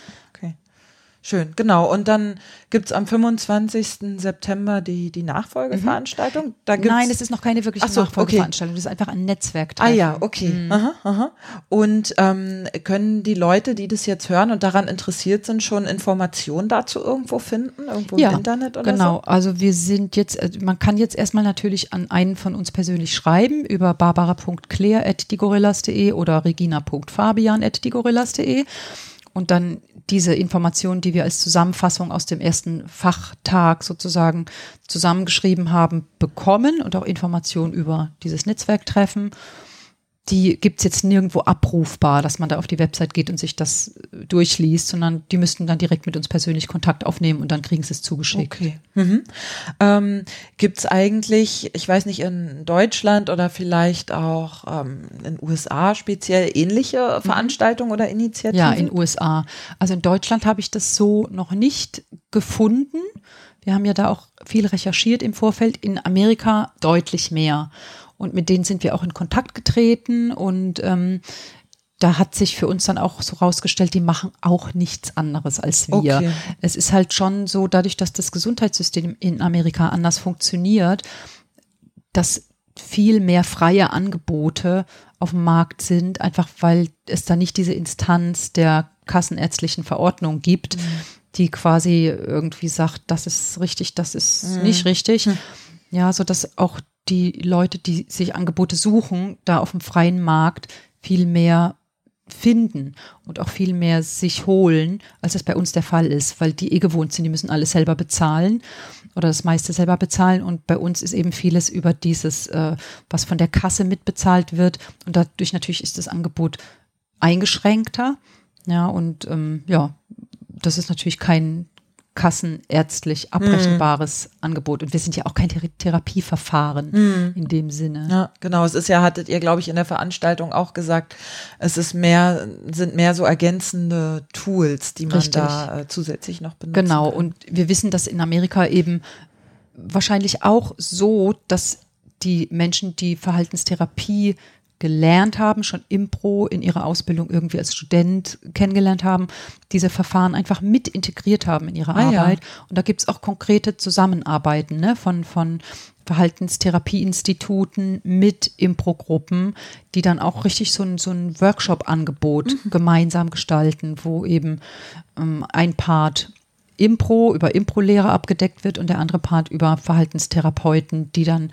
Schön, genau. Und dann gibt es am 25. September die, die Nachfolgeveranstaltung. Mhm. Da gibt's Nein, es ist noch keine wirkliche so, Nachfolgeveranstaltung. Okay. Das ist einfach ein Netzwerk. Ah ja, okay. Mhm. Aha, aha. Und ähm, können die Leute, die das jetzt hören und daran interessiert sind, schon Informationen dazu irgendwo finden? Irgendwo ja, im Internet oder genau. so? Genau. Also wir sind jetzt, äh, man kann jetzt erstmal natürlich an einen von uns persönlich schreiben über barbara.claire.digorillas.de oder regina.fabian.digorillas.de und dann diese Informationen, die wir als Zusammenfassung aus dem ersten Fachtag sozusagen zusammengeschrieben haben, bekommen und auch Informationen über dieses Netzwerktreffen die gibt es jetzt nirgendwo abrufbar, dass man da auf die Website geht und sich das äh, durchliest, sondern die müssten dann direkt mit uns persönlich Kontakt aufnehmen und dann kriegen sie es zugeschickt. Okay. Mhm. Ähm, gibt es eigentlich, ich weiß nicht, in Deutschland oder vielleicht auch ähm, in USA speziell ähnliche mhm. Veranstaltungen mhm. oder Initiativen? Ja, in USA. Also in Deutschland habe ich das so noch nicht gefunden. Wir haben ja da auch viel recherchiert im Vorfeld. In Amerika deutlich mehr. Und mit denen sind wir auch in Kontakt getreten und ähm, da hat sich für uns dann auch so rausgestellt, die machen auch nichts anderes als wir. Okay. Es ist halt schon so, dadurch, dass das Gesundheitssystem in Amerika anders funktioniert, dass viel mehr freie Angebote auf dem Markt sind, einfach weil es da nicht diese Instanz der kassenärztlichen Verordnung gibt, mhm. die quasi irgendwie sagt, das ist richtig, das ist mhm. nicht richtig. Mhm. Ja, so dass auch die Leute, die sich Angebote suchen, da auf dem freien Markt viel mehr finden und auch viel mehr sich holen, als das bei uns der Fall ist, weil die eh gewohnt sind, die müssen alles selber bezahlen oder das meiste selber bezahlen. Und bei uns ist eben vieles über dieses, äh, was von der Kasse mitbezahlt wird. Und dadurch natürlich ist das Angebot eingeschränkter, ja und ähm, ja, das ist natürlich kein kassenärztlich abrechenbares mm. Angebot. Und wir sind ja auch kein Thera Therapieverfahren mm. in dem Sinne. Ja, genau. Es ist ja, hattet ihr, glaube ich, in der Veranstaltung auch gesagt, es ist mehr, sind mehr so ergänzende Tools, die man Richtig. da äh, zusätzlich noch benutzt. Genau. Kann. Und wir wissen, dass in Amerika eben wahrscheinlich auch so, dass die Menschen, die Verhaltenstherapie gelernt haben, schon Impro in ihrer Ausbildung irgendwie als Student kennengelernt haben, diese Verfahren einfach mit integriert haben in ihre ah, Arbeit. Ja. Und da gibt es auch konkrete Zusammenarbeiten ne, von, von Verhaltenstherapieinstituten mit Impro-Gruppen, die dann auch richtig so ein, so ein Workshop-Angebot mhm. gemeinsam gestalten, wo eben ähm, ein Part Impro über Impro-Lehre abgedeckt wird und der andere Part über Verhaltenstherapeuten, die dann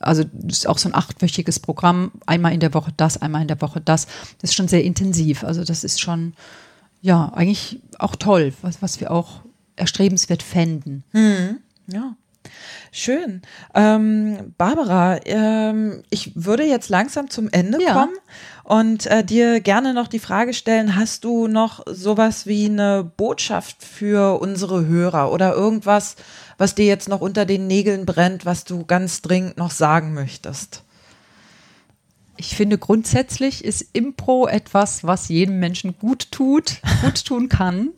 also ist auch so ein achtwöchiges Programm, einmal in der Woche das, einmal in der Woche das. Das ist schon sehr intensiv. Also das ist schon, ja, eigentlich auch toll, was, was wir auch erstrebenswert fänden. Hm, ja. Schön. Ähm, Barbara, ähm, ich würde jetzt langsam zum Ende ja. kommen und äh, dir gerne noch die Frage stellen, hast du noch sowas wie eine Botschaft für unsere Hörer oder irgendwas, was dir jetzt noch unter den Nägeln brennt, was du ganz dringend noch sagen möchtest? Ich finde grundsätzlich ist Impro etwas, was jedem Menschen gut tut, gut tun kann.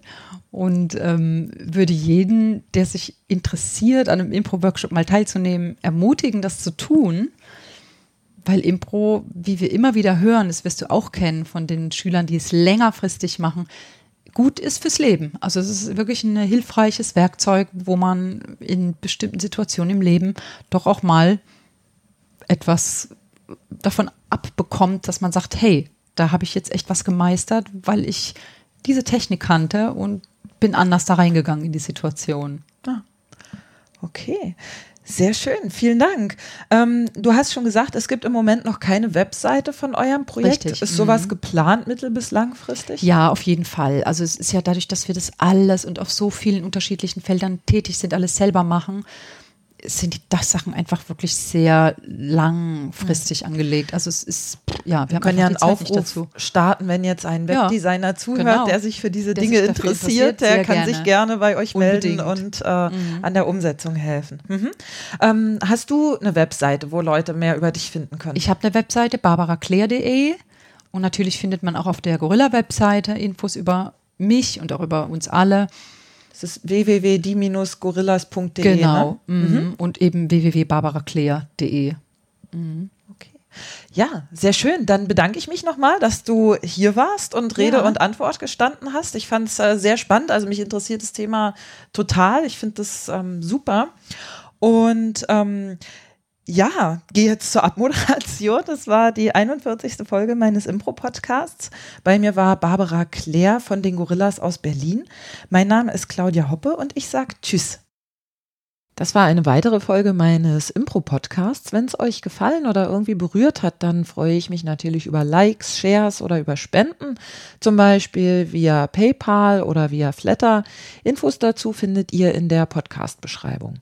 Und ähm, würde jeden, der sich interessiert, an einem Impro-Workshop mal teilzunehmen, ermutigen, das zu tun. Weil Impro, wie wir immer wieder hören, das wirst du auch kennen von den Schülern, die es längerfristig machen, gut ist fürs Leben. Also es ist wirklich ein hilfreiches Werkzeug, wo man in bestimmten Situationen im Leben doch auch mal etwas davon abbekommt, dass man sagt, hey, da habe ich jetzt echt was gemeistert, weil ich diese Technik kannte und bin anders da reingegangen in die Situation. Ah, okay. Sehr schön, vielen Dank. Ähm, du hast schon gesagt, es gibt im Moment noch keine Webseite von eurem Projekt. Richtig. Ist sowas Mhm. geplant, mittel- bis langfristig? Ja, auf jeden Fall. Also es ist ja dadurch, dass wir das alles und auf so vielen unterschiedlichen Feldern tätig sind, alles selber machen, sind die das Sachen einfach wirklich sehr langfristig angelegt. Also es ist, ja, wir Wir können ja einen Aufruf dazu. starten, wenn jetzt ein Ja, Webdesigner zuhört, genau. der sich für diese Der Dinge interessiert, interessiert, der kann gerne. sich gerne bei euch melden Unbedingt. und äh, an der Umsetzung helfen. Mhm. Ähm, hast du eine Webseite, wo Leute mehr über dich finden können? Ich habe eine Webseite, barbaraclaire.de und natürlich findet man auch auf der Gorilla-Webseite Infos über mich und auch über uns alle. Das ist www.die-gorillas.de. Genau. Ne? Mhm. Und eben www.barbaraclaire.de. Okay. Ja, sehr schön. Dann bedanke ich mich nochmal, dass du hier warst und Rede Ja. und Antwort gestanden hast. Ich fand es äh, sehr spannend. Also mich interessiert das Thema total. Ich finde das ähm, super. Und ähm, ja, gehe jetzt zur Abmoderation. Das war die 41. Folge meines Impro-Podcasts. Bei mir war Barbara Claire von den Gorillas aus Berlin. Mein Name ist Claudia Hoppe und ich sage Tschüss. Das war eine weitere Folge meines Impro-Podcasts. Wenn es euch gefallen oder irgendwie berührt hat, dann freue ich mich natürlich über Likes, Shares oder über Spenden, zum Beispiel via PayPal oder via Flatter. Infos dazu findet ihr in der Podcast-Beschreibung.